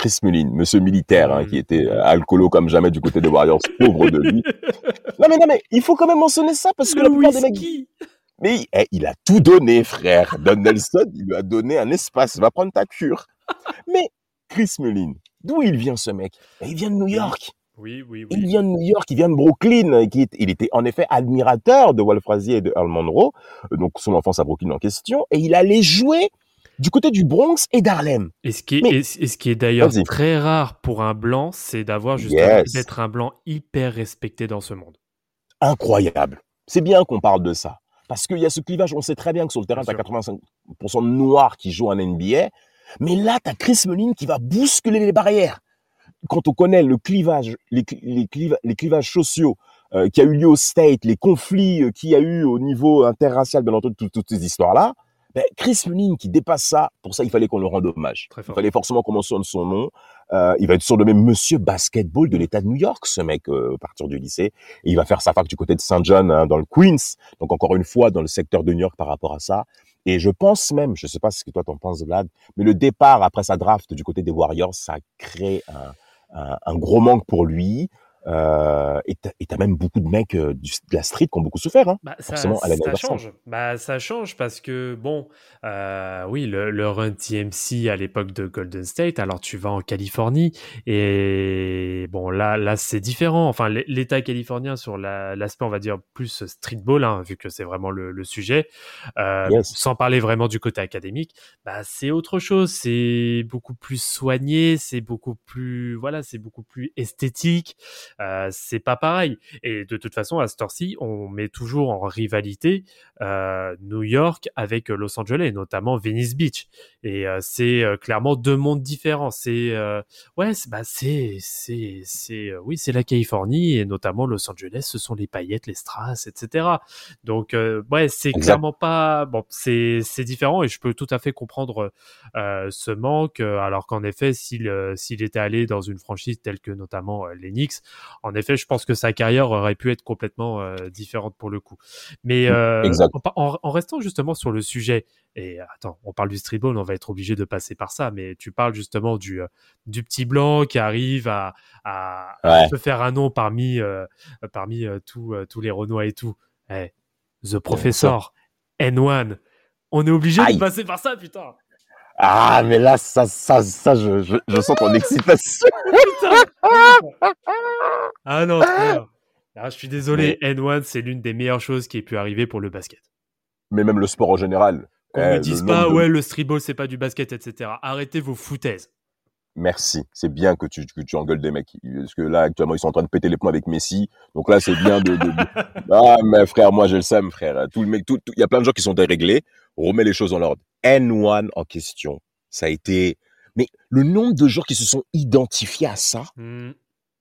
Chris Mullin, monsieur militaire, hein, qui était euh, alcoolo comme jamais du côté des Warriors, pauvre de lui. Non mais non mais, il faut quand même mentionner ça parce que la plupart des mecs. Mais eh, il a tout donné, frère. Don Nelson, il lui a donné un espace. Va prendre ta cure. Mais Chris Mullin, d'où il vient ce mec? Eh, Il vient de New York. Oui, oui, oui. Il vient de New York, il vient de Brooklyn. Qui, il était en effet admirateur de Walt Frazier et de Earl Monroe, donc son enfance à Brooklyn en question, et il allait jouer du côté du Bronx et d'Harlem. Et ce qui est, ce qui est d'ailleurs très rare pour un blanc, c'est d'avoir justement d'être un blanc hyper respecté dans ce monde. Incroyable. C'est bien qu'on parle de ça. Parce qu'il y a ce clivage, on sait très bien que sur le terrain, tu as 85% de noirs qui jouent en NBA. Mais là, tu as Chris Mullin qui va bousculer les barrières. Quand on connaît le clivage, les, clivages sociaux euh, qui a eu lieu au State, les conflits euh, qu'il y a eu au niveau interracial, bien entendu, toutes ces histoires-là, ben, Chris Mullin qui dépasse ça, pour ça il fallait qu'on le rende hommage. Il fallait forcément qu'on mentionne son nom. Euh, il va être surnommé Monsieur Basketball de l'État de New York, ce mec, euh, à partir du lycée. Et il va faire sa fac du côté de Saint John, hein, dans le Queens. Donc encore une fois, dans le secteur de New York par rapport à ça. Et je pense même, je sais pas ce que toi t'en penses, Vlad, mais le départ après sa draft du côté des Warriors, ça crée un, un, un gros manque pour lui. Euh, et t'as même beaucoup de mecs euh, du, de la street qui ont beaucoup souffert, hein, bah, ça, ça change. Bah, ça change parce que, bon, euh, oui, le, le, run TMC à l'époque de Golden State, alors tu vas en Californie et, bon, là, là c'est différent. Enfin, l'État californien sur l'aspect, on va dire, plus streetball, hein, vu que c'est vraiment le, le sujet, euh, sans parler vraiment du côté académique, bah, c'est autre chose. C'est beaucoup plus soigné, c'est beaucoup plus, voilà, c'est beaucoup plus esthétique. Euh, c'est pas pareil. Et de toute façon, à cette heure-ci, on met toujours en rivalité euh, New York avec Los Angeles, notamment Venice Beach. Et euh, c'est euh, clairement deux mondes différents. C'est euh, ouais, c'est bah c'est c'est c'est oui, c'est la Californie et notamment Los Angeles. Ce sont les paillettes, les strass, etc. Donc ouais, c'est clairement pas bon. C'est c'est différent et je peux tout à fait comprendre ce manque. Alors qu'en effet, s'il s'il était allé dans une franchise telle que notamment les Knicks, en effet, je pense que sa carrière aurait pu être complètement différente pour le coup. Mais en, en, restant justement sur le sujet, et attends, on parle du streetball, on va être obligé de passer par ça, mais tu parles justement du, euh, du petit blanc qui arrive à, à, se faire un nom parmi, euh, parmi euh, tous les Renois et tout. Hey, eh, The Professor, N1, on est obligé de passer par ça, putain. Ah, mais là, ça, ça, ça, je, je, je sens ton excitation. ah non, ah, je suis désolé, N1, c'est l'une des meilleures choses qui ait pu arriver pour le basket. Mais même le sport en général. Qu'on ne eh, dise pas, ouais, le streetball, c'est pas du basket, etc. Arrêtez vos foutaises. Merci. C'est bien que tu, que tu engueules des mecs. Parce que là, actuellement, ils sont en train de péter les plombs avec Messi. Donc là, c'est bien de, Ah, mais frère, moi, je le sais, frère. Tout le mec, tout, il y a plein de gens qui sont déréglés. Remets les choses en ordre. N1 en question. Ça a été, mais le nombre de gens qui se sont identifiés à ça, hmm.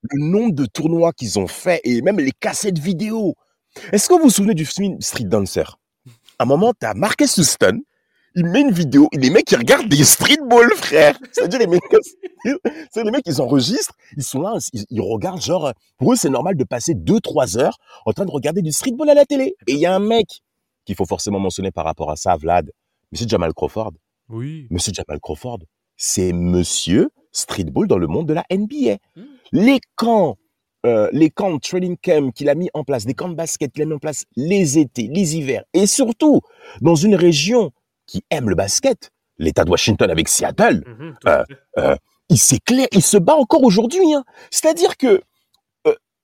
le nombre de tournois qu'ils ont fait et même les cassettes vidéo. Est-ce que vous vous souvenez du film Street Dancer? à un moment, t'as Marcus Houston, il met une vidéo, et les mecs, ils regardent des streetball, frère. C'est-à-dire, les mecs, c'est les mecs, ils enregistrent, ils sont là, ils, regardent, genre, pour eux, c'est normal de passer deux, trois heures en train de regarder du streetball à la télé. Et il y a un mec qu'il faut forcément mentionner par rapport à ça, Vlad. Monsieur Jamal Crawford. Oui. Monsieur Jamal Crawford, c'est monsieur streetball dans le monde de la NBA. Hmm. Les camps euh, les camps de training camp qu'il a mis en place, des camps de basket qu'il a mis en place les étés, les hivers, et surtout dans une région qui aime le basket, l'État de Washington avec Seattle, mhm, euh, euh, il s'éclaire, il se bat encore aujourd'hui. Hein. C'est-à-dire que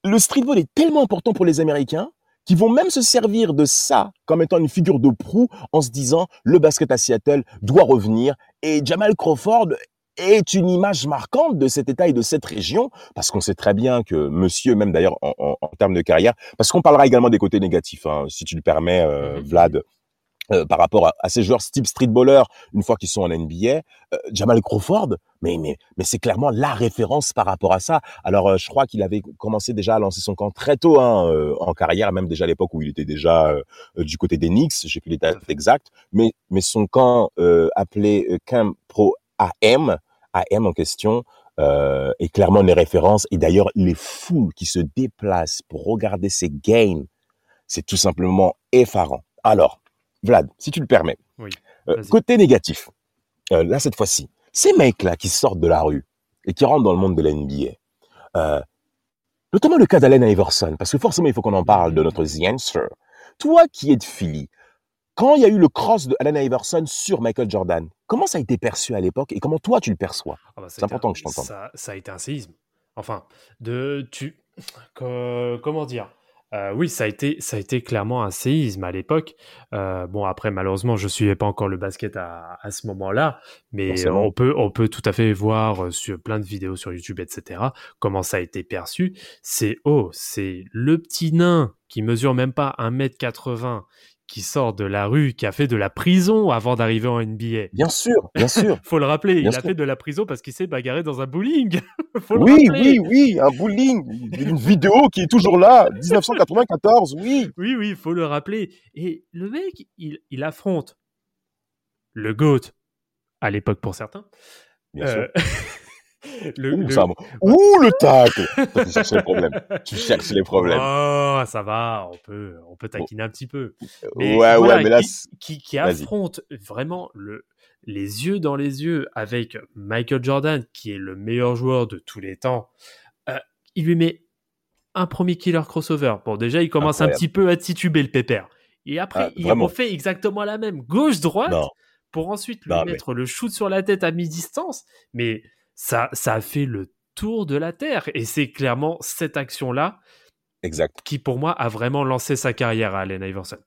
le streetball est tellement important pour les Américains qu'ils vont même se servir de ça comme étant une figure de proue en se disant le basket à Seattle doit revenir et Jamal Crawford est une image marquante de cet État et de cette région, parce qu'on sait très bien que monsieur, même d'ailleurs en, termes de carrière, parce qu'on parlera également des côtés négatifs, hein, si tu le permets, euh, mhm. Vlad, euh, par rapport à, ces joueurs type streetballer, une fois qu'ils sont en NBA, euh, Jamal Crawford, mais mais mais c'est clairement la référence par rapport à ça. Alors je crois qu'il avait commencé déjà à lancer son camp très tôt hein, en carrière, même déjà à l'époque où il était déjà du côté des Knicks, j'ai plus les dates exactes, mais mais son camp appelé Camp Pro AM, AM en question, euh, est clairement une référence. Et d'ailleurs, les foules qui se déplacent pour regarder ces games, c'est tout simplement effarant. Alors, Vlad, si tu le permets, oui, euh, côté négatif, euh, là cette fois-ci, ces mecs-là qui sortent de la rue et qui rentrent dans le monde de la NBA, euh, notamment le cas d'Allen Iverson, parce que forcément il faut qu'on en parle de notre The Answer. Toi qui es de Philly, quand il y a eu le cross de Allen Iverson sur Michael Jordan, comment ça a été perçu à l'époque et comment toi tu le perçois? Ah bah, C'est important que je t'entende. Ça, a été un séisme. Enfin, de tu comment dire? Euh, oui, ça a été, ça a été clairement un séisme à l'époque. Euh, bon, après, malheureusement, je suivais pas encore le basket à, à ce moment-là, mais on peut, on peut tout à fait voir sur plein de vidéos sur YouTube, etc., comment ça a été perçu. C'est oh, c'est le petit nain qui mesure même pas 1m80, qui sort de la rue, qui a fait de la prison avant d'arriver en NBA. Bien sûr, bien sûr. Faut le rappeler, il a fait de la prison parce qu'il s'est bagarré dans un bowling. Faut oui, oui, oui, un bowling, une vidéo qui est toujours là, 1994, oui. Oui, oui, faut le rappeler. Et le mec, il, il affronte le GOAT, à l'époque pour certains. Bien sûr. Le, Ouh, le... Ouh, le tacle Tu cherches les problèmes. Tu cherches les problèmes. Oh, ça va, on peut, on peut taquiner un petit peu. ouais, ouais, mais là... Qui, qui, affronte vraiment le, les yeux dans les yeux avec Michael Jordan, qui est le meilleur joueur de tous les temps. Euh, il lui met un premier killer crossover. Bon, déjà, il commence un petit peu à tituber le pépère. Et après, ah, il refait exactement la même, gauche-droite, pour ensuite lui mettre le shoot sur la tête à mi-distance. Mais ça, ça a fait le tour de la Terre. Et c'est clairement cette action-là exact. qui, pour moi, a vraiment lancé sa carrière à Allen Iverson.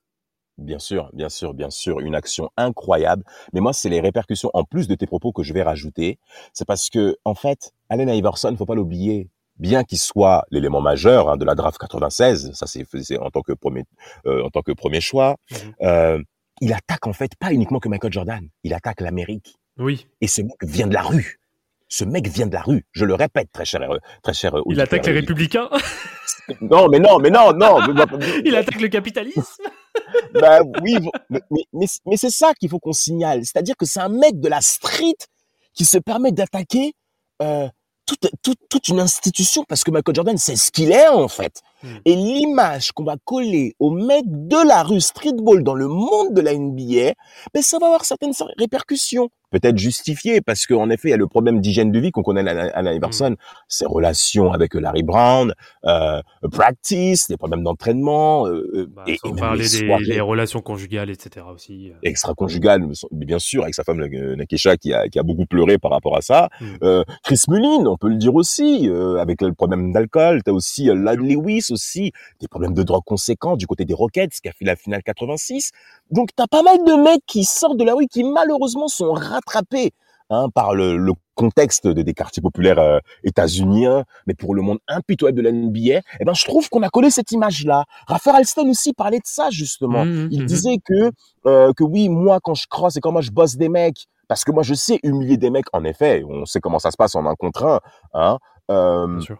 Bien sûr, bien sûr, bien sûr, une action incroyable. Mais moi, c'est les répercussions en plus de tes propos que je vais rajouter. C'est parce que, en fait, Allen Iverson, faut pas l'oublier, bien qu'il soit l'élément majeur hein, de la draft 96, ça c'est en tant que premier, euh, en tant que premier choix, mmh euh, il attaque en fait pas uniquement que Michael Jordan, il attaque l'Amérique. Oui. Et ce mec vient de la rue. Ce mec vient de la rue. Je le répète, très cher, très cher. Il attaque les républicains. non, mais non, mais non, non. il attaque le capitalisme. bah oui, mais, mais, mais c'est ça qu'il faut qu'on signale. C'est-à-dire que c'est un mec de la street qui se permet d'attaquer euh, toute, toute, toute, une institution parce que Michael Jordan, c'est ce qu'il est en fait. Hmm. Et l'image qu'on va coller au mec de la rue streetball dans le monde de la NBA, ben ça va avoir certaines répercussions peut-être justifié parce qu'en effet, il y a le problème d'hygiène de vie qu'on connaît à Allen Iverson, mm. ses relations avec Larry Brown, euh, practice, des problèmes d'entraînement. Euh, euh bah, et, sans parler des, relations conjugales, etc. aussi. Euh. Extra-conjugales, bien sûr, avec sa femme Nakesha qui a, qui a beaucoup pleuré par rapport à ça. Mm. Euh, Chris Mullin, on peut le dire aussi, avec le problème d'alcool. T'as aussi Lad Lewis aussi, des problèmes de drogue conséquents du côté des Rockets qui a fait la finale 86. Donc t'as pas mal de mecs qui sortent de la rue qui malheureusement sont rattrapés hein, par le, le, contexte des quartiers populaires euh, états-uniens, mais pour le monde impitoyable de la NBA, eh ben je trouve qu'on a collé cette image-là. Raphaël Alston aussi parlait de ça justement. Mmh, mmh, Il mmh. disait que euh, que oui, moi quand je crosse et quand moi je bosse des mecs, parce que moi je sais humilier des mecs. En effet, on sait comment ça se passe en un contre un. Hein, euh, Bien sûr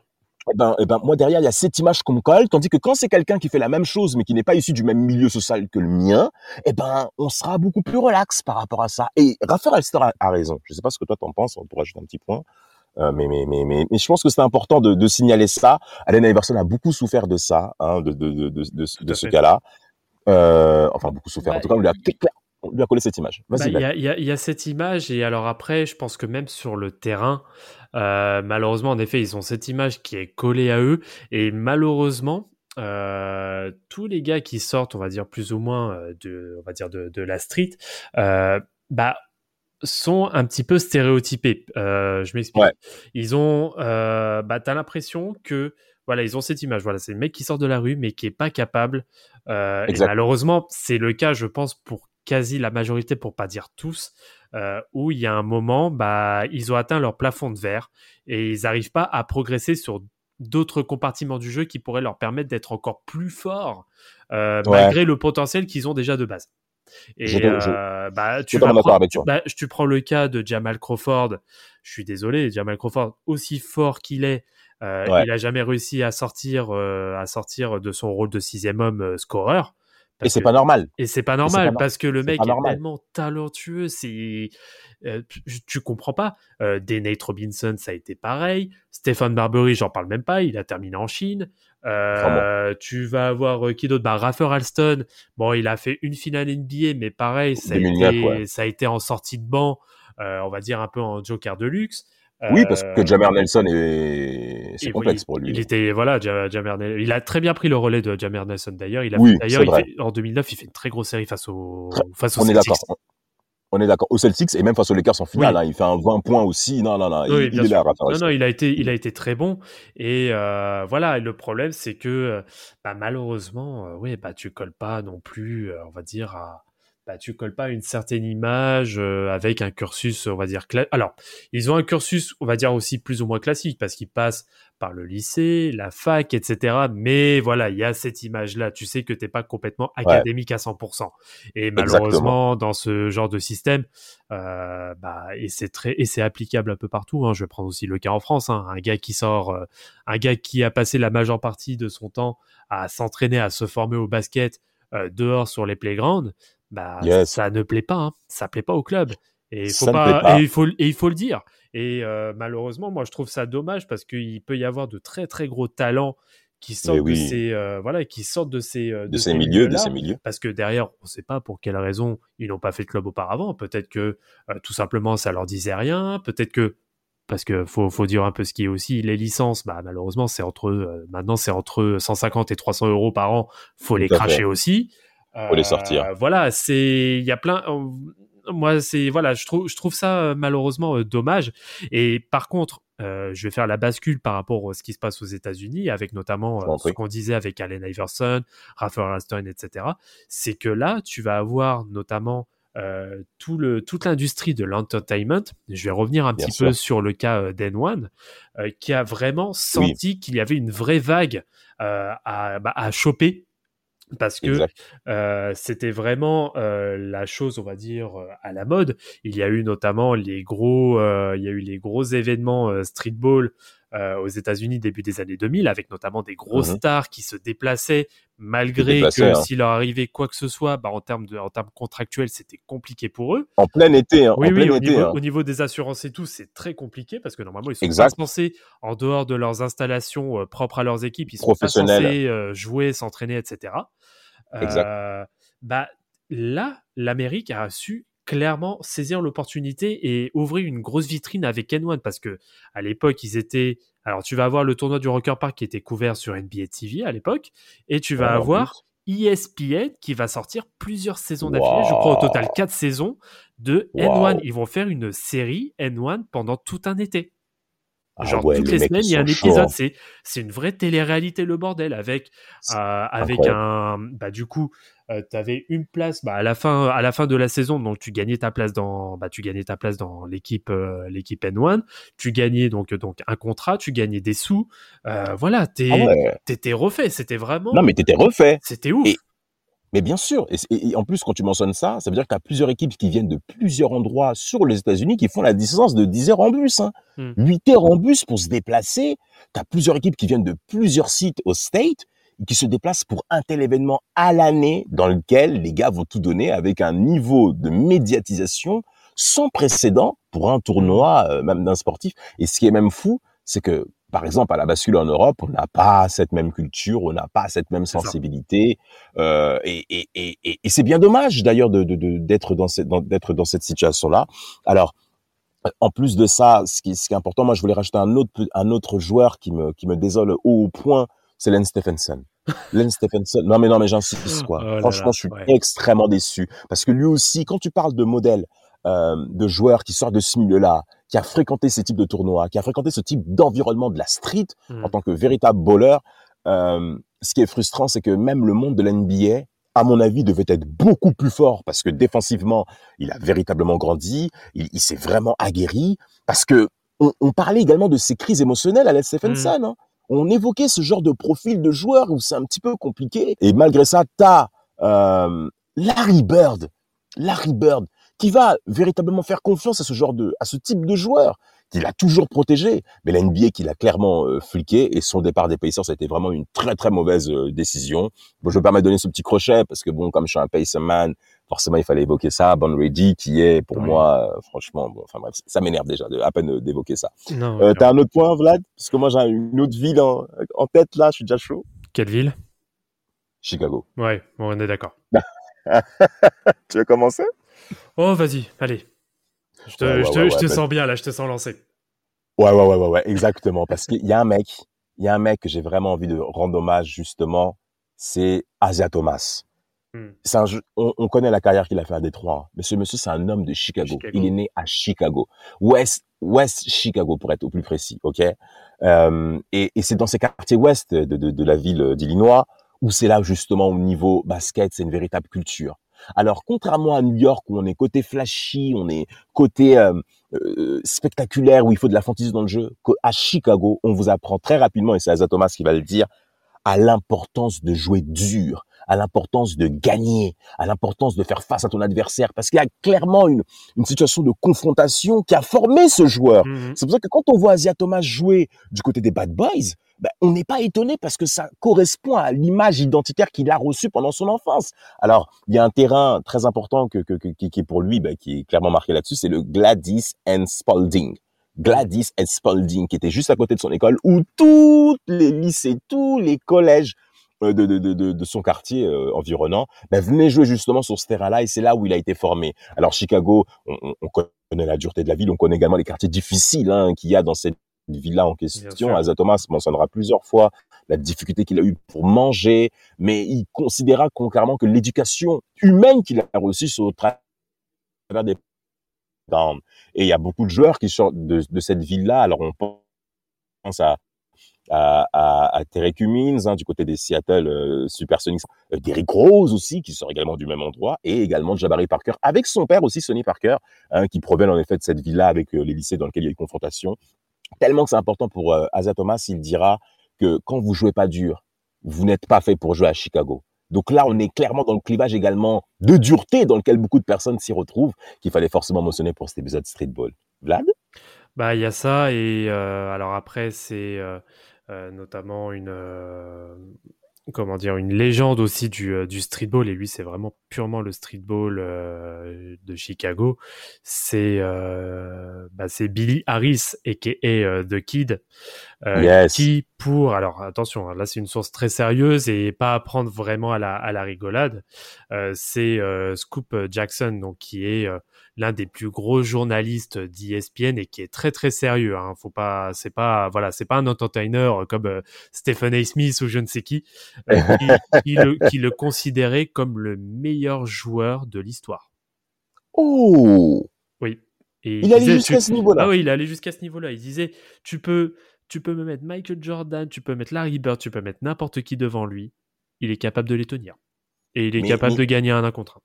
eh ben, eh ben, moi derrière il y a cette image qu'on me colle, tandis que quand c'est quelqu'un qui fait la même chose mais qui n'est pas issu du même milieu social que le mien, eh ben on sera beaucoup plus relax par rapport à ça. Et Raphaël Alster a, raison. Je sais pas ce que toi t'en penses, on pourrait ajouter un petit point. Euh, mais, mais, mais, mais, mais, je pense que c'est important de, de, signaler ça. Allen Iverson a beaucoup souffert de ça, hein, de, de, de, de, de ce cas-là. Euh, enfin, beaucoup souffert. en tout cas, on lui a, on lui a collé cette image. Bah, il y, y, y, a cette image, et alors après, je pense que même sur le terrain, euh, malheureusement, en effet, ils ont cette image qui est collée à eux. Et malheureusement, euh, tous les gars qui sortent, on va dire plus ou moins euh, de, on va dire de, de la street, euh, bah sont un petit peu stéréotypés. Je m'explique. Ils ont, bah, t'as l'impression que voilà, ils ont cette image. Voilà, c'est le mec qui sort de la rue, mais qui est pas capable. Euh, et malheureusement, c'est le cas, je pense, pour quasi la majorité, pour pas dire tous, euh, où il y a un moment, bah, ils ont atteint leur plafond de verre et ils n'arrivent pas à progresser sur d'autres compartiments du jeu qui pourraient leur permettre d'être encore plus forts euh, malgré le potentiel qu'ils ont déjà de base. Et euh, bah, tu, bah, tu prends le cas de Jamal Crawford. Je suis désolé, Jamal Crawford, aussi fort qu'il est, euh, il a jamais réussi à sortir, euh, à sortir de son rôle de sixième homme euh, scoreur. Et c'est pas normal. Et c'est pas normal parce que le mec est, tellement talentueux, c'est euh, tu, comprends pas. Euh, Nate Robinson, ça a été pareil. Stéphane Barbery, j'en parle même pas, il a terminé en Chine. Euh, tu vas avoir euh, qui d'autre? Bah Raffer Alston. Bon, il a fait une finale NBA, mais pareil, ça, a été, ça a été en sortie de banc, on va dire un peu en joker de luxe. Oui, parce que Jammer Nelson est, c'est complexe pour lui. Il était, voilà, Jammer, il a très bien pris le relais de Jammer Nelson d'ailleurs. Il a, d'ailleurs, en 2009, il fait une très grosse série face au, face aux On est d'accord. On est d'accord. Au Celtics et même face aux Lakers en finale, hein, il fait un 20 points aussi. Non, non, non. il, est là, Non, non, il a été, il a été très bon. Et euh, voilà. le problème, c'est que, euh, bah, malheureusement, euh, oui, bah, tu colles pas non plus, euh, on va dire, à, bah, tu colles pas une certaine image euh, avec un cursus, on va dire. Alors, ils ont un cursus, on va dire aussi plus ou moins classique parce qu'ils passent par le lycée, la fac, etc. Mais voilà, il y a cette image-là. Tu sais que t'es pas complètement académique à 100%. Et malheureusement, dans ce genre de système, euh, bah, et c'est très, et c'est applicable un peu partout. Hein. Je vais prendre aussi le cas en France. Hein. Un gars qui sort, euh, un gars qui a passé la majeure partie de son temps à s'entraîner, à se former au basket dehors sur les playgrounds bah ça ne plaît pas, hein. ça plaît pas au club. Et, il faut pas, Et, il faut, et il faut le dire. Et euh, malheureusement, moi je trouve ça dommage parce qu'il peut y avoir de très très gros talents qui sortent de ces euh, voilà qui sortent de ces euh, de, ces, milieux de ces milieux. parce que derrière on ne sait pas pour quelle raison ils n'ont pas fait de club auparavant. Peut-être que tout simplement ça leur disait rien. Peut-être que parce que faut, faut dire un peu ce qui est aussi les licences bah malheureusement c'est entre maintenant c'est entre 150 et 300 euros par an. Faut les cracher aussi faut les sortir. Euh, voilà, c'est il y a plein euh, moi c'est voilà je trouve je trouve ça euh, malheureusement dommage. Et par contre je vais faire la bascule par rapport à ce qui se passe aux États-Unis avec notamment ce qu'on disait avec Allen Iverson, Rafael Alston etc c'est que là tu vas avoir notamment tout le, toute l'industrie de l'entertainment, je vais revenir un petit peu sur le cas euh, d'N1, euh, qui a vraiment senti qu'il y avait une vraie vague à, bah, à choper parce que c'était vraiment la chose, on va dire, à la mode. Il y a eu notamment les gros, il y a eu les gros événements streetball aux États-Unis début des années 2000, avec notamment des gros mhm. stars qui se déplaçaient malgré que hein. s'il leur arrivait quoi que ce soit, bah, en termes de, en termes contractuels, c'était compliqué pour eux. En plein été, hein, oui, en oui, au, été, niveau, hein. au, niveau, des assurances et tout, c'est très compliqué parce que normalement ils sont pas censés, en dehors de leurs installations euh, propres à leurs équipes, ils sont pas censés euh, jouer, s'entraîner, etc. Euh, bah là, l'Amérique a su clairement saisir l'opportunité et ouvrir une grosse vitrine avec N1 parce que à l'époque ils étaient alors tu vas avoir le tournoi du Rocker Park qui était couvert sur NBA TV à l'époque et tu vas avoir ESPN qui va sortir plusieurs saisons d'affilée, je crois au total quatre saisons de N1. Ils vont faire une série N1 pendant tout un été. Ah Genre toutes les, semaines, il y a un épisode. C'est c'est une vraie télé-réalité le bordel avec euh, avec un bah du coup euh, tu avais une place bah, à la fin à la fin de la saison donc tu gagnais ta place dans bah tu gagnais ta place dans l'équipe euh, l'équipe N1 tu gagnais donc donc un contrat tu gagnais des sous euh, voilà t'es ah t'étais refait c'était vraiment non mais t'étais refait c'était ouf mais bien sûr, et, en plus quand tu mentionnes ça, ça veut dire que tu as plusieurs équipes qui viennent de plusieurs endroits sur les États-Unis qui font la distance de 10 heures en bus. Hein. 8 hmm. heures en bus pour se déplacer. Tu as plusieurs équipes qui viennent de plusieurs sites au State qui se déplacent pour un tel événement à l'année dans lequel les gars vont tout donner avec un niveau de médiatisation sans précédent pour un tournoi, euh, même d'un sportif. Et ce qui est même fou, c'est que, par exemple, à la bascule en Europe, on n'a pas cette même culture, on n'a pas cette même sensibilité, euh, et, et, et, et c'est bien dommage d'ailleurs de, d'être dans cette d'être dans cette situation-là. Alors, en plus de ça, ce qui, ce qui est important, moi, je voulais rajouter un autre un autre joueur qui me qui me désole au point c'est Len Stephenson. Len Stephenson. Non, mais non, mais j'insiste, quoi. Oh Franchement, je suis extrêmement déçu. Parce que lui aussi, quand tu parles de modèle, euh, de joueur qui sort de ce milieu-là, qui a fréquenté ces types de tournois, qui a fréquenté ce type d'environnement de la street en hmm. tant que véritable bowler, euh, ce qui est frustrant, c'est que même le monde de l'NBA, à mon avis, devait être beaucoup plus fort parce que défensivement, il a véritablement grandi, il, il s'est vraiment aguerri, parce que on, on, parlait également de ses crises émotionnelles à Len Stephenson. Hmm. Hein on évoquait ce genre de profil de joueur où c'est un petit peu compliqué. Et malgré ça, t'as euh, Larry Bird, Larry Bird, qui va véritablement faire confiance à ce genre de, à ce type de joueur qu'il a toujours protégé, mais la NBA qu'il a clairement euh, fliqué et son départ des Pacers ça a été vraiment une très très mauvaise euh, décision. Bon, je me permets de donner ce petit crochet parce que bon, comme je suis un Pacer man, forcément il fallait évoquer ça. Bon Ready qui est pour moi, euh, franchement, bon, enfin bref, ça m'énerve déjà de, à peine d'évoquer ça. Euh, T'as un autre point, Vlad? Parce que moi j'ai une autre ville en, en tête là, je suis déjà chaud. Quelle ville? Chicago. Ouais, bon, on est d'accord. tu veux commencer? Oh, vas-y, allez. Je te, je te, je te sens bien là, je te sens lancé. Ouais, ouais, ouais, ouais, ouais, exactement. Parce qu'il y a un mec, il y a un mec que j'ai vraiment envie de rendre hommage justement, c'est Asia Thomas. Hmm. Un, on, on, connaît la carrière qu'il a fait à Détroit, hein. mais ce monsieur, c'est un homme de Chicago. Il est né à Chicago, West, West Chicago pour être au plus précis, ok? Euh, et, et c'est dans ces quartiers ouest de, de, de la ville d'Illinois où c'est là justement au niveau basket, c'est une véritable culture. Alors, contrairement à New York où on est côté flashy, on est côté euh, euh, spectaculaire, où il faut de la fantaisie dans le jeu, à Chicago, on vous apprend très rapidement, et c'est Asa Thomas qui va le dire, à l'importance de jouer dur, à l'importance de gagner, à l'importance de faire face à ton adversaire, parce qu'il y a clairement une, une situation de confrontation qui a formé ce joueur. Mmh c'est pour ça que quand on voit Asia Thomas jouer du côté des Bad Boys, ben, on n'est pas étonné parce que ça correspond à l'image identitaire qu'il a reçue pendant son enfance. Alors, il y a un terrain très important que, que, qui est pour lui, ben, qui est clairement marqué là-dessus, c'est le Gladys and Spalding. Gladys and Spalding, qui était juste à côté de son école, où tous les lycées, tous les collèges euh, de, de, de, de son quartier euh, environnant ben, venaient jouer justement sur ce terrain-là, et c'est là où il a été formé. Alors, Chicago, on, on connaît la dureté de la ville, on connaît également les quartiers difficiles hein, qu'il y a dans cette villa en question. Asa Thomas mentionnera plusieurs fois la difficulté qu'il a eu pour manger, mais il considéra concrètement que l'éducation humaine qu'il a reçue au travers des et il y a beaucoup de joueurs qui sortent de, cette ville-là. Alors on pense à à, Terry Cummins hein, du côté des Seattle euh, Supersonics, euh, Derrick Rose aussi qui sort également du même endroit et également Jabari Parker avec son père aussi Sonny Parker hein, qui provient en effet de cette ville-là avec euh, les lycées dans lesquels il y a eu confrontation. Tellement que c'est important pour euh, Asa Thomas, il dira que quand vous jouez pas dur, vous n'êtes pas fait pour jouer à Chicago. Donc là, on est clairement dans le clivage également de dureté dans lequel beaucoup de personnes s'y retrouvent, qu'il fallait forcément mentionner pour cet épisode Streetball. Vlad? Bah, il y a ça, et euh, alors après, c'est euh, euh, notamment une, comment dire, une légende aussi du, euh, du streetball, et lui, c'est vraiment purement le streetball euh, de Chicago. C'est euh, bah, Billy Harris, a.k.a. euh, The Kid, euh, Yes. qui pour, alors attention, hein, là c'est une source très sérieuse et pas à prendre vraiment à la, à la rigolade, c'est Scoop Jackson, donc qui est l'un des plus gros journalistes d'ESPN et qui est très très sérieux. Hein. Faut pas, c'est pas, voilà, c'est pas un entertainer comme euh, Stephen A. Smith ou je ne sais qui, euh, qui, qui le, qui le considérait comme le meilleur joueur de l'histoire. Oh Oui. Et Il allait jusqu'à ce niveau-là. Ah oui, il allé jusqu'à ce niveau-là. Il disait, tu peux, tu peux me mettre Michael Jordan, tu peux mettre Larry Bird, tu peux mettre n'importe qui devant lui. Il est capable de les tenir. Et il est Mais- capable mais- de gagner un 1 contre 1.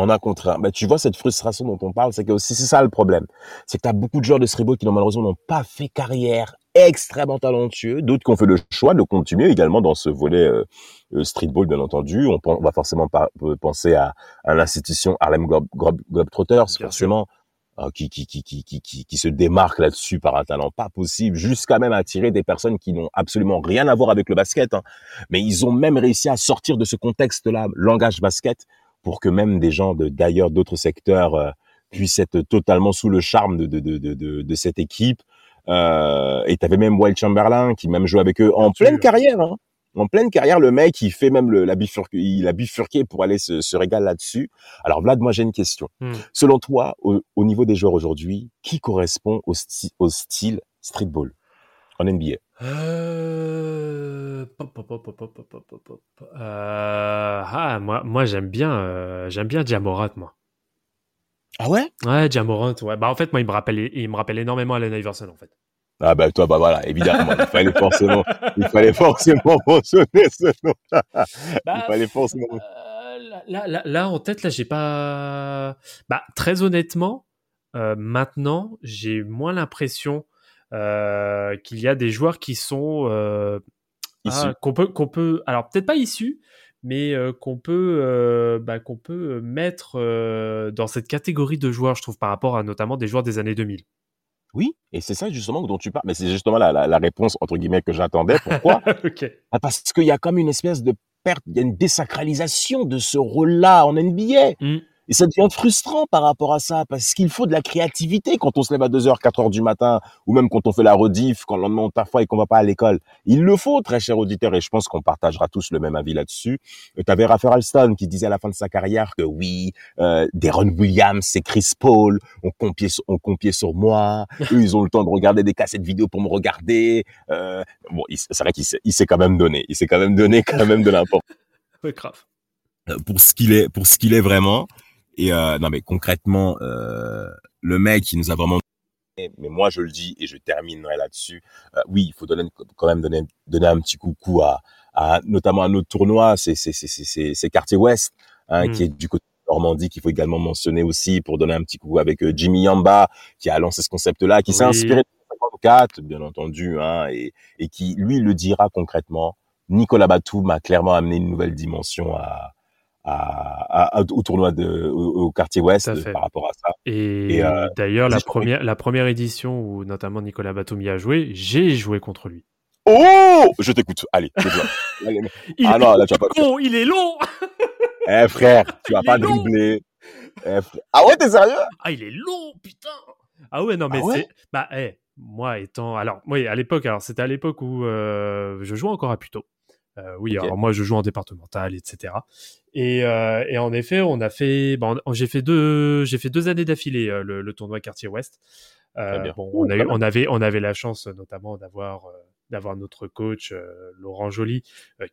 En un contre un. Bah, tu vois, cette frustration dont on parle, c'est que aussi, c'est ça le problème. C'est que tu as beaucoup de joueurs de streetball qui, malheureusement, n'ont pas fait carrière extrêmement talentueux. D'autres qui ont fait le choix de continuer également dans ce volet euh, euh, streetball, bien entendu. On, on va forcément pas, euh, penser à, à l'institution Harlem Globe, Globe, Globetrotters, forcément. euh, Qui, qui, qui, qui, qui, qui, qui se démarque là-dessus par un talent pas possible, jusqu'à même attirer des personnes qui n'ont absolument rien à voir avec le basket. hein. Mais ils ont même réussi à sortir de ce contexte-là, langage basket, pour que même des gens de d'ailleurs d'autres secteurs euh, puissent être totalement sous le charme de de de de, cette équipe. Euh, et t'avais même Wild Chamberlain qui même joué avec eux en pleine carrière. Hein. En pleine carrière, le mec, il fait même le, la bifurque, il a bifurqué pour aller se, se régaler là-dessus. Alors Vlad, moi j'ai une question. Hmm. Selon toi, au, au niveau des joueurs aujourd'hui, qui correspond au, sti- au style streetball? en NBA euh... Pop, pop, pop, euh... Ah, moi, moi j'aime bien, euh, bien Diamorant, moi. Ah ouais? Ouais, Diamorant, ouais. Bah, en fait, moi, il me rappelle, il me rappelle énormément Allen Iverson, en fait. Ah bah toi, bah voilà, évidemment, il fallait forcément, il fallait forcément mentionner ce nom. il bah, fallait forcément. Euh, là, là, là, en tête, là, j'ai pas. Bah, très honnêtement, euh, maintenant, j'ai moins l'impression qu'il y a des joueurs qui sont euh, ah, qu'on peut, qu'on peut. Alors peut-être pas issus, mais euh, qu'on peut, euh, bah, qu'on peut mettre euh, dans cette catégorie de joueurs, je trouve, par rapport à notamment des joueurs des années 2000. Oui, et c'est ça justement dont tu parles. Mais c'est justement la, la, la réponse entre guillemets que j'attendais. Pourquoi. Ah, Parce qu'il y a comme une espèce de perte, il y a une désacralisation de ce rôle-là en NBA. Mm. Et ça devient frustrant par rapport à ça, parce qu'il faut de la créativité quand on se lève à 2h, 4h du matin, ou même quand on fait la rediff, quand le lendemain on parfois et qu'on va pas à l'école. Il le faut, très cher auditeur, et je pense qu'on partagera tous le même avis là-dessus. Tu avais Raphaël Alston qui disait à la fin de sa carrière que oui, euh, Deron Williams et Chris Paul ont compié, sur- ont compié sur moi. Eux, ils ont le temps de regarder des cassettes vidéo pour me regarder. Euh, bon, c'est vrai qu'il s'est, il s'est quand même donné. Il s'est quand même donné quand même de l'importance Ouais, grave. euh, pour ce qu'il est, pour ce qu'il est vraiment. Et euh, non, mais concrètement, euh, le mec, il nous a vraiment. Mais moi, je le dis et je terminerai là-dessus. Euh, oui, il faut donner, quand même donner, donner un petit coucou à, à notamment à notre tournoi, c'est c'est c'est c'est Quartier Ouest, hein, Mm. qui est du côté de Normandie, qu'il faut également mentionner aussi pour donner un petit coucou avec euh, Jimmy Yamba, qui a lancé ce concept-là, qui s'est inspiré de 54, bien entendu, hein, et et qui lui le dira concrètement. Nicolas Batum m'a clairement amené une nouvelle dimension à, à, à- au tournoi de, au, au quartier ouest par rapport à ça. Et, Et, euh, d'ailleurs, la je première, la première édition où notamment Nicolas Batum y a joué, j'ai joué contre lui. Oh, je t'écoute. Allez, développe. Allez, Il ah est non, là tu vas pas. long, il est long Eh frère, tu vas pas dribbler. Eh. Ah ouais, t'es sérieux? Ah, il est long, putain Ah ouais, non, mais Ah ouais? c'est... Bah, eh, moi étant... Alors, moi, à l'époque, alors c'était à l'époque où euh, je jouais encore à Puto. Euh, oui, alors moi, je joue en départemental, etc. Et, euh, et en effet, on a fait... Bon, on- j'ai fait deux, j'ai fait deux années d'affilée euh, le, le tournoi Quartier Ouest. Bon, a eu, on, avait, on avait la chance notamment d'avoir... euh, d'avoir notre coach Laurent Joly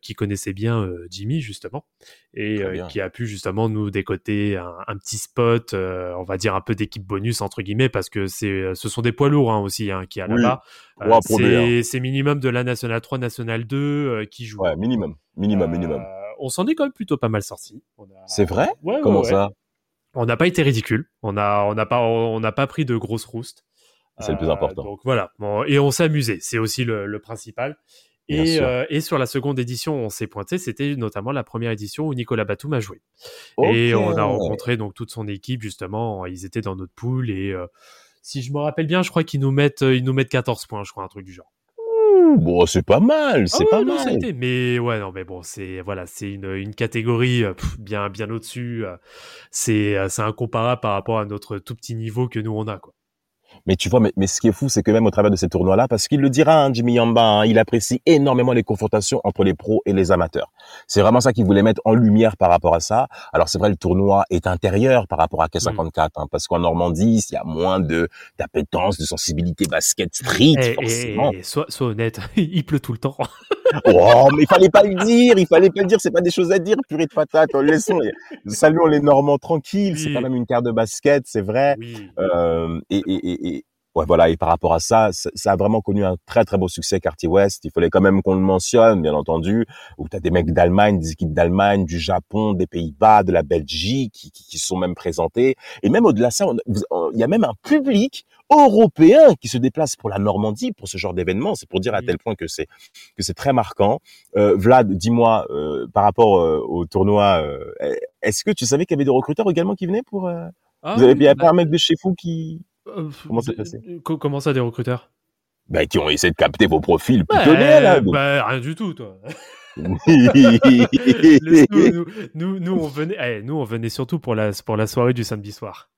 qui connaissait bien Jimmy justement et qui a pu justement nous décoter un, petit spot, on va dire un peu d'équipe bonus entre guillemets parce que c'est ce sont des poids lourds hein, aussi hein, qui a là-bas. c'est minimum de la Nationale 3, Nationale 2 qui jouent. Ouais, minimum, minimum, minimum. On s'en est quand même plutôt pas mal sorti. C'est vrai? Comment ça? On n'a pas été ridicule. On n'a on pas, on n'a pas pris de grosses roustes. C'est le plus important. donc voilà. et on s'est amusé. C'est aussi le, principal. Et, euh, et, sur la seconde édition, on s'est pointé. C'était notamment la première édition où Nicolas Batum a joué. Et on a rencontré donc toute son équipe justement. Ils étaient dans notre pool et euh, si je me rappelle bien, je crois qu'ils nous mettent, ils nous mettent 14 points, je crois, un truc du genre. Bon, c'est pas mal, c'est ah pas mal. Mais ouais, non, mais bon, c'est voilà, c'est une, une catégorie euh, bien bien au-dessus. C'est c'est incomparable par rapport à notre tout petit niveau que nous on a quoi. Mais tu vois, mais, mais ce qui est fou, c'est que même au travers de ces tournois-là, parce qu'il le dira, hein, Jimmy Yamba, hein, il apprécie énormément les confrontations entre les pros et les amateurs. C'est vraiment ça qu'il voulait mettre en lumière par rapport à ça. Alors c'est vrai, le tournoi est intérieur par rapport à K54, hein, parce qu'en Normandie, il y a moins de d'appétence, de sensibilité basket street, et, forcément. Et, sois, honnête, il pleut tout le temps. oh, mais il fallait pas le dire, il fallait pas le dire, c'est pas des choses à dire, purée de patates, laissons, saluons les Normands tranquilles, c'est quand même une carte de basket, c'est vrai. Euh, et, ouais, voilà. Et par rapport à ça, ça a vraiment connu un très très beau succès Quartier Ouest. Il fallait quand même qu'on le mentionne, bien entendu. Où t'as des mecs d'Allemagne, des équipes d'Allemagne, du Japon, des Pays-Bas, de la Belgique, qui, qui, sont même présentés. Et même au-delà de ça, il y a même un public européen qui se déplace pour la Normandie pour ce genre d'événement. C'est pour dire à mmh. tel point que c'est que c'est très marquant. Euh, Vlad, dis-moi euh, par rapport euh, au tournoi, euh, est-ce que tu savais qu'il y avait des recruteurs également qui venaient pour ah Vous avez bien bah... un mec de chez vous qui euh, comment ça passé Comment ça, des recruteurs? Bah, qui ont essayé de capter vos profils pitonnés, là. Bah, rien du tout, toi. nous, nous, on venait, eh, nous, on venait surtout pour la, pour la soirée du samedi soir.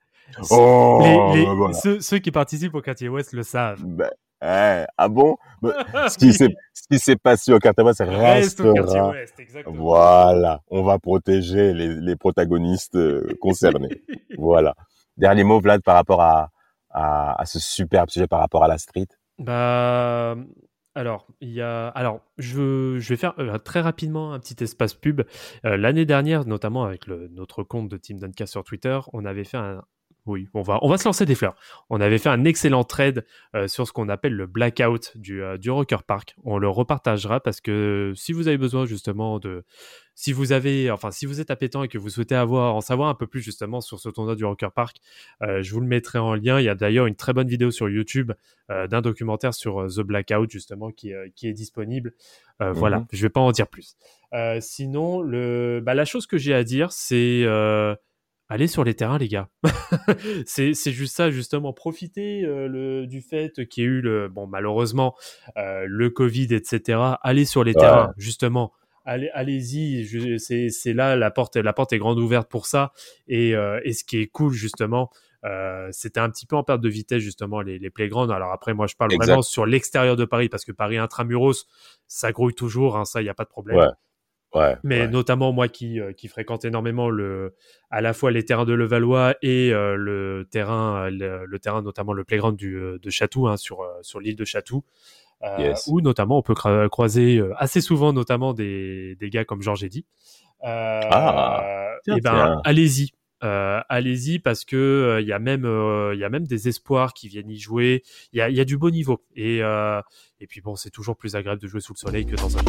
Oh, les, bah, ceux, qui participent au quartier Ouest le savent. Bah, eh, ah bon? Ce qui s'est passé au quartier Ouest reste au quartier Ouest, exactement. Voilà, on va protéger les, les protagonistes euh, concernés. voilà. Dernier mot, Vlad, par rapport à, à, ce superbe sujet par rapport à la street? Bah, alors, y a, alors, je, je vais faire euh, très rapidement un petit espace pub. Euh, l'année dernière, notamment avec le, notre compte de Team Dunka sur Twitter, on avait fait un, oui, on va, on va se lancer des fleurs. On avait fait un excellent trade euh, sur ce qu'on appelle le blackout du, euh, du Rocker Park. On le repartagera parce que si vous avez besoin justement de, si vous avez, enfin, si vous êtes appétant et que vous souhaitez avoir, en savoir un peu plus justement sur ce tournoi du Rocker Park, euh, je vous le mettrai en lien. Il y a d'ailleurs une très bonne vidéo sur YouTube d'un documentaire sur The Blackout justement qui, qui est disponible. Voilà, mhm. je vais pas en dire plus. sinon, le, bah, la chose que j'ai à dire, c'est allez sur les terrains, les gars. c'est juste ça, justement. Profitez euh, le, du fait qu'il y ait eu, le, bon, malheureusement, euh, le Covid, etc. Allez sur les terrains, justement. Allez, allez-y. C'est là la porte, la porte est grande ouverte pour ça. Et, euh, et ce qui est cool, justement, euh, c'était un petit peu en perte de vitesse justement les, les playgrounds. Alors après, moi je parle vraiment sur l'extérieur de Paris parce que Paris intramuros, ça grouille toujours, hein, ça il n'y a pas de problème. Ouais. Ouais, mais notamment moi qui, euh, qui fréquente énormément le, à la fois les terrains de Levallois et euh, le terrain, le, terrain notamment le playground du, euh, de Chatou hein, sur, sur l'île de Chatou, où notamment on peut croiser assez souvent notamment des, des gars comme Georges Eddy. ah, et eh ben allez-y, euh, allez-y parce que il y a même il y a même des espoirs qui viennent y jouer. Il y a, y a du beau niveau et et puis bon c'est toujours plus agréable de jouer sous le soleil que dans un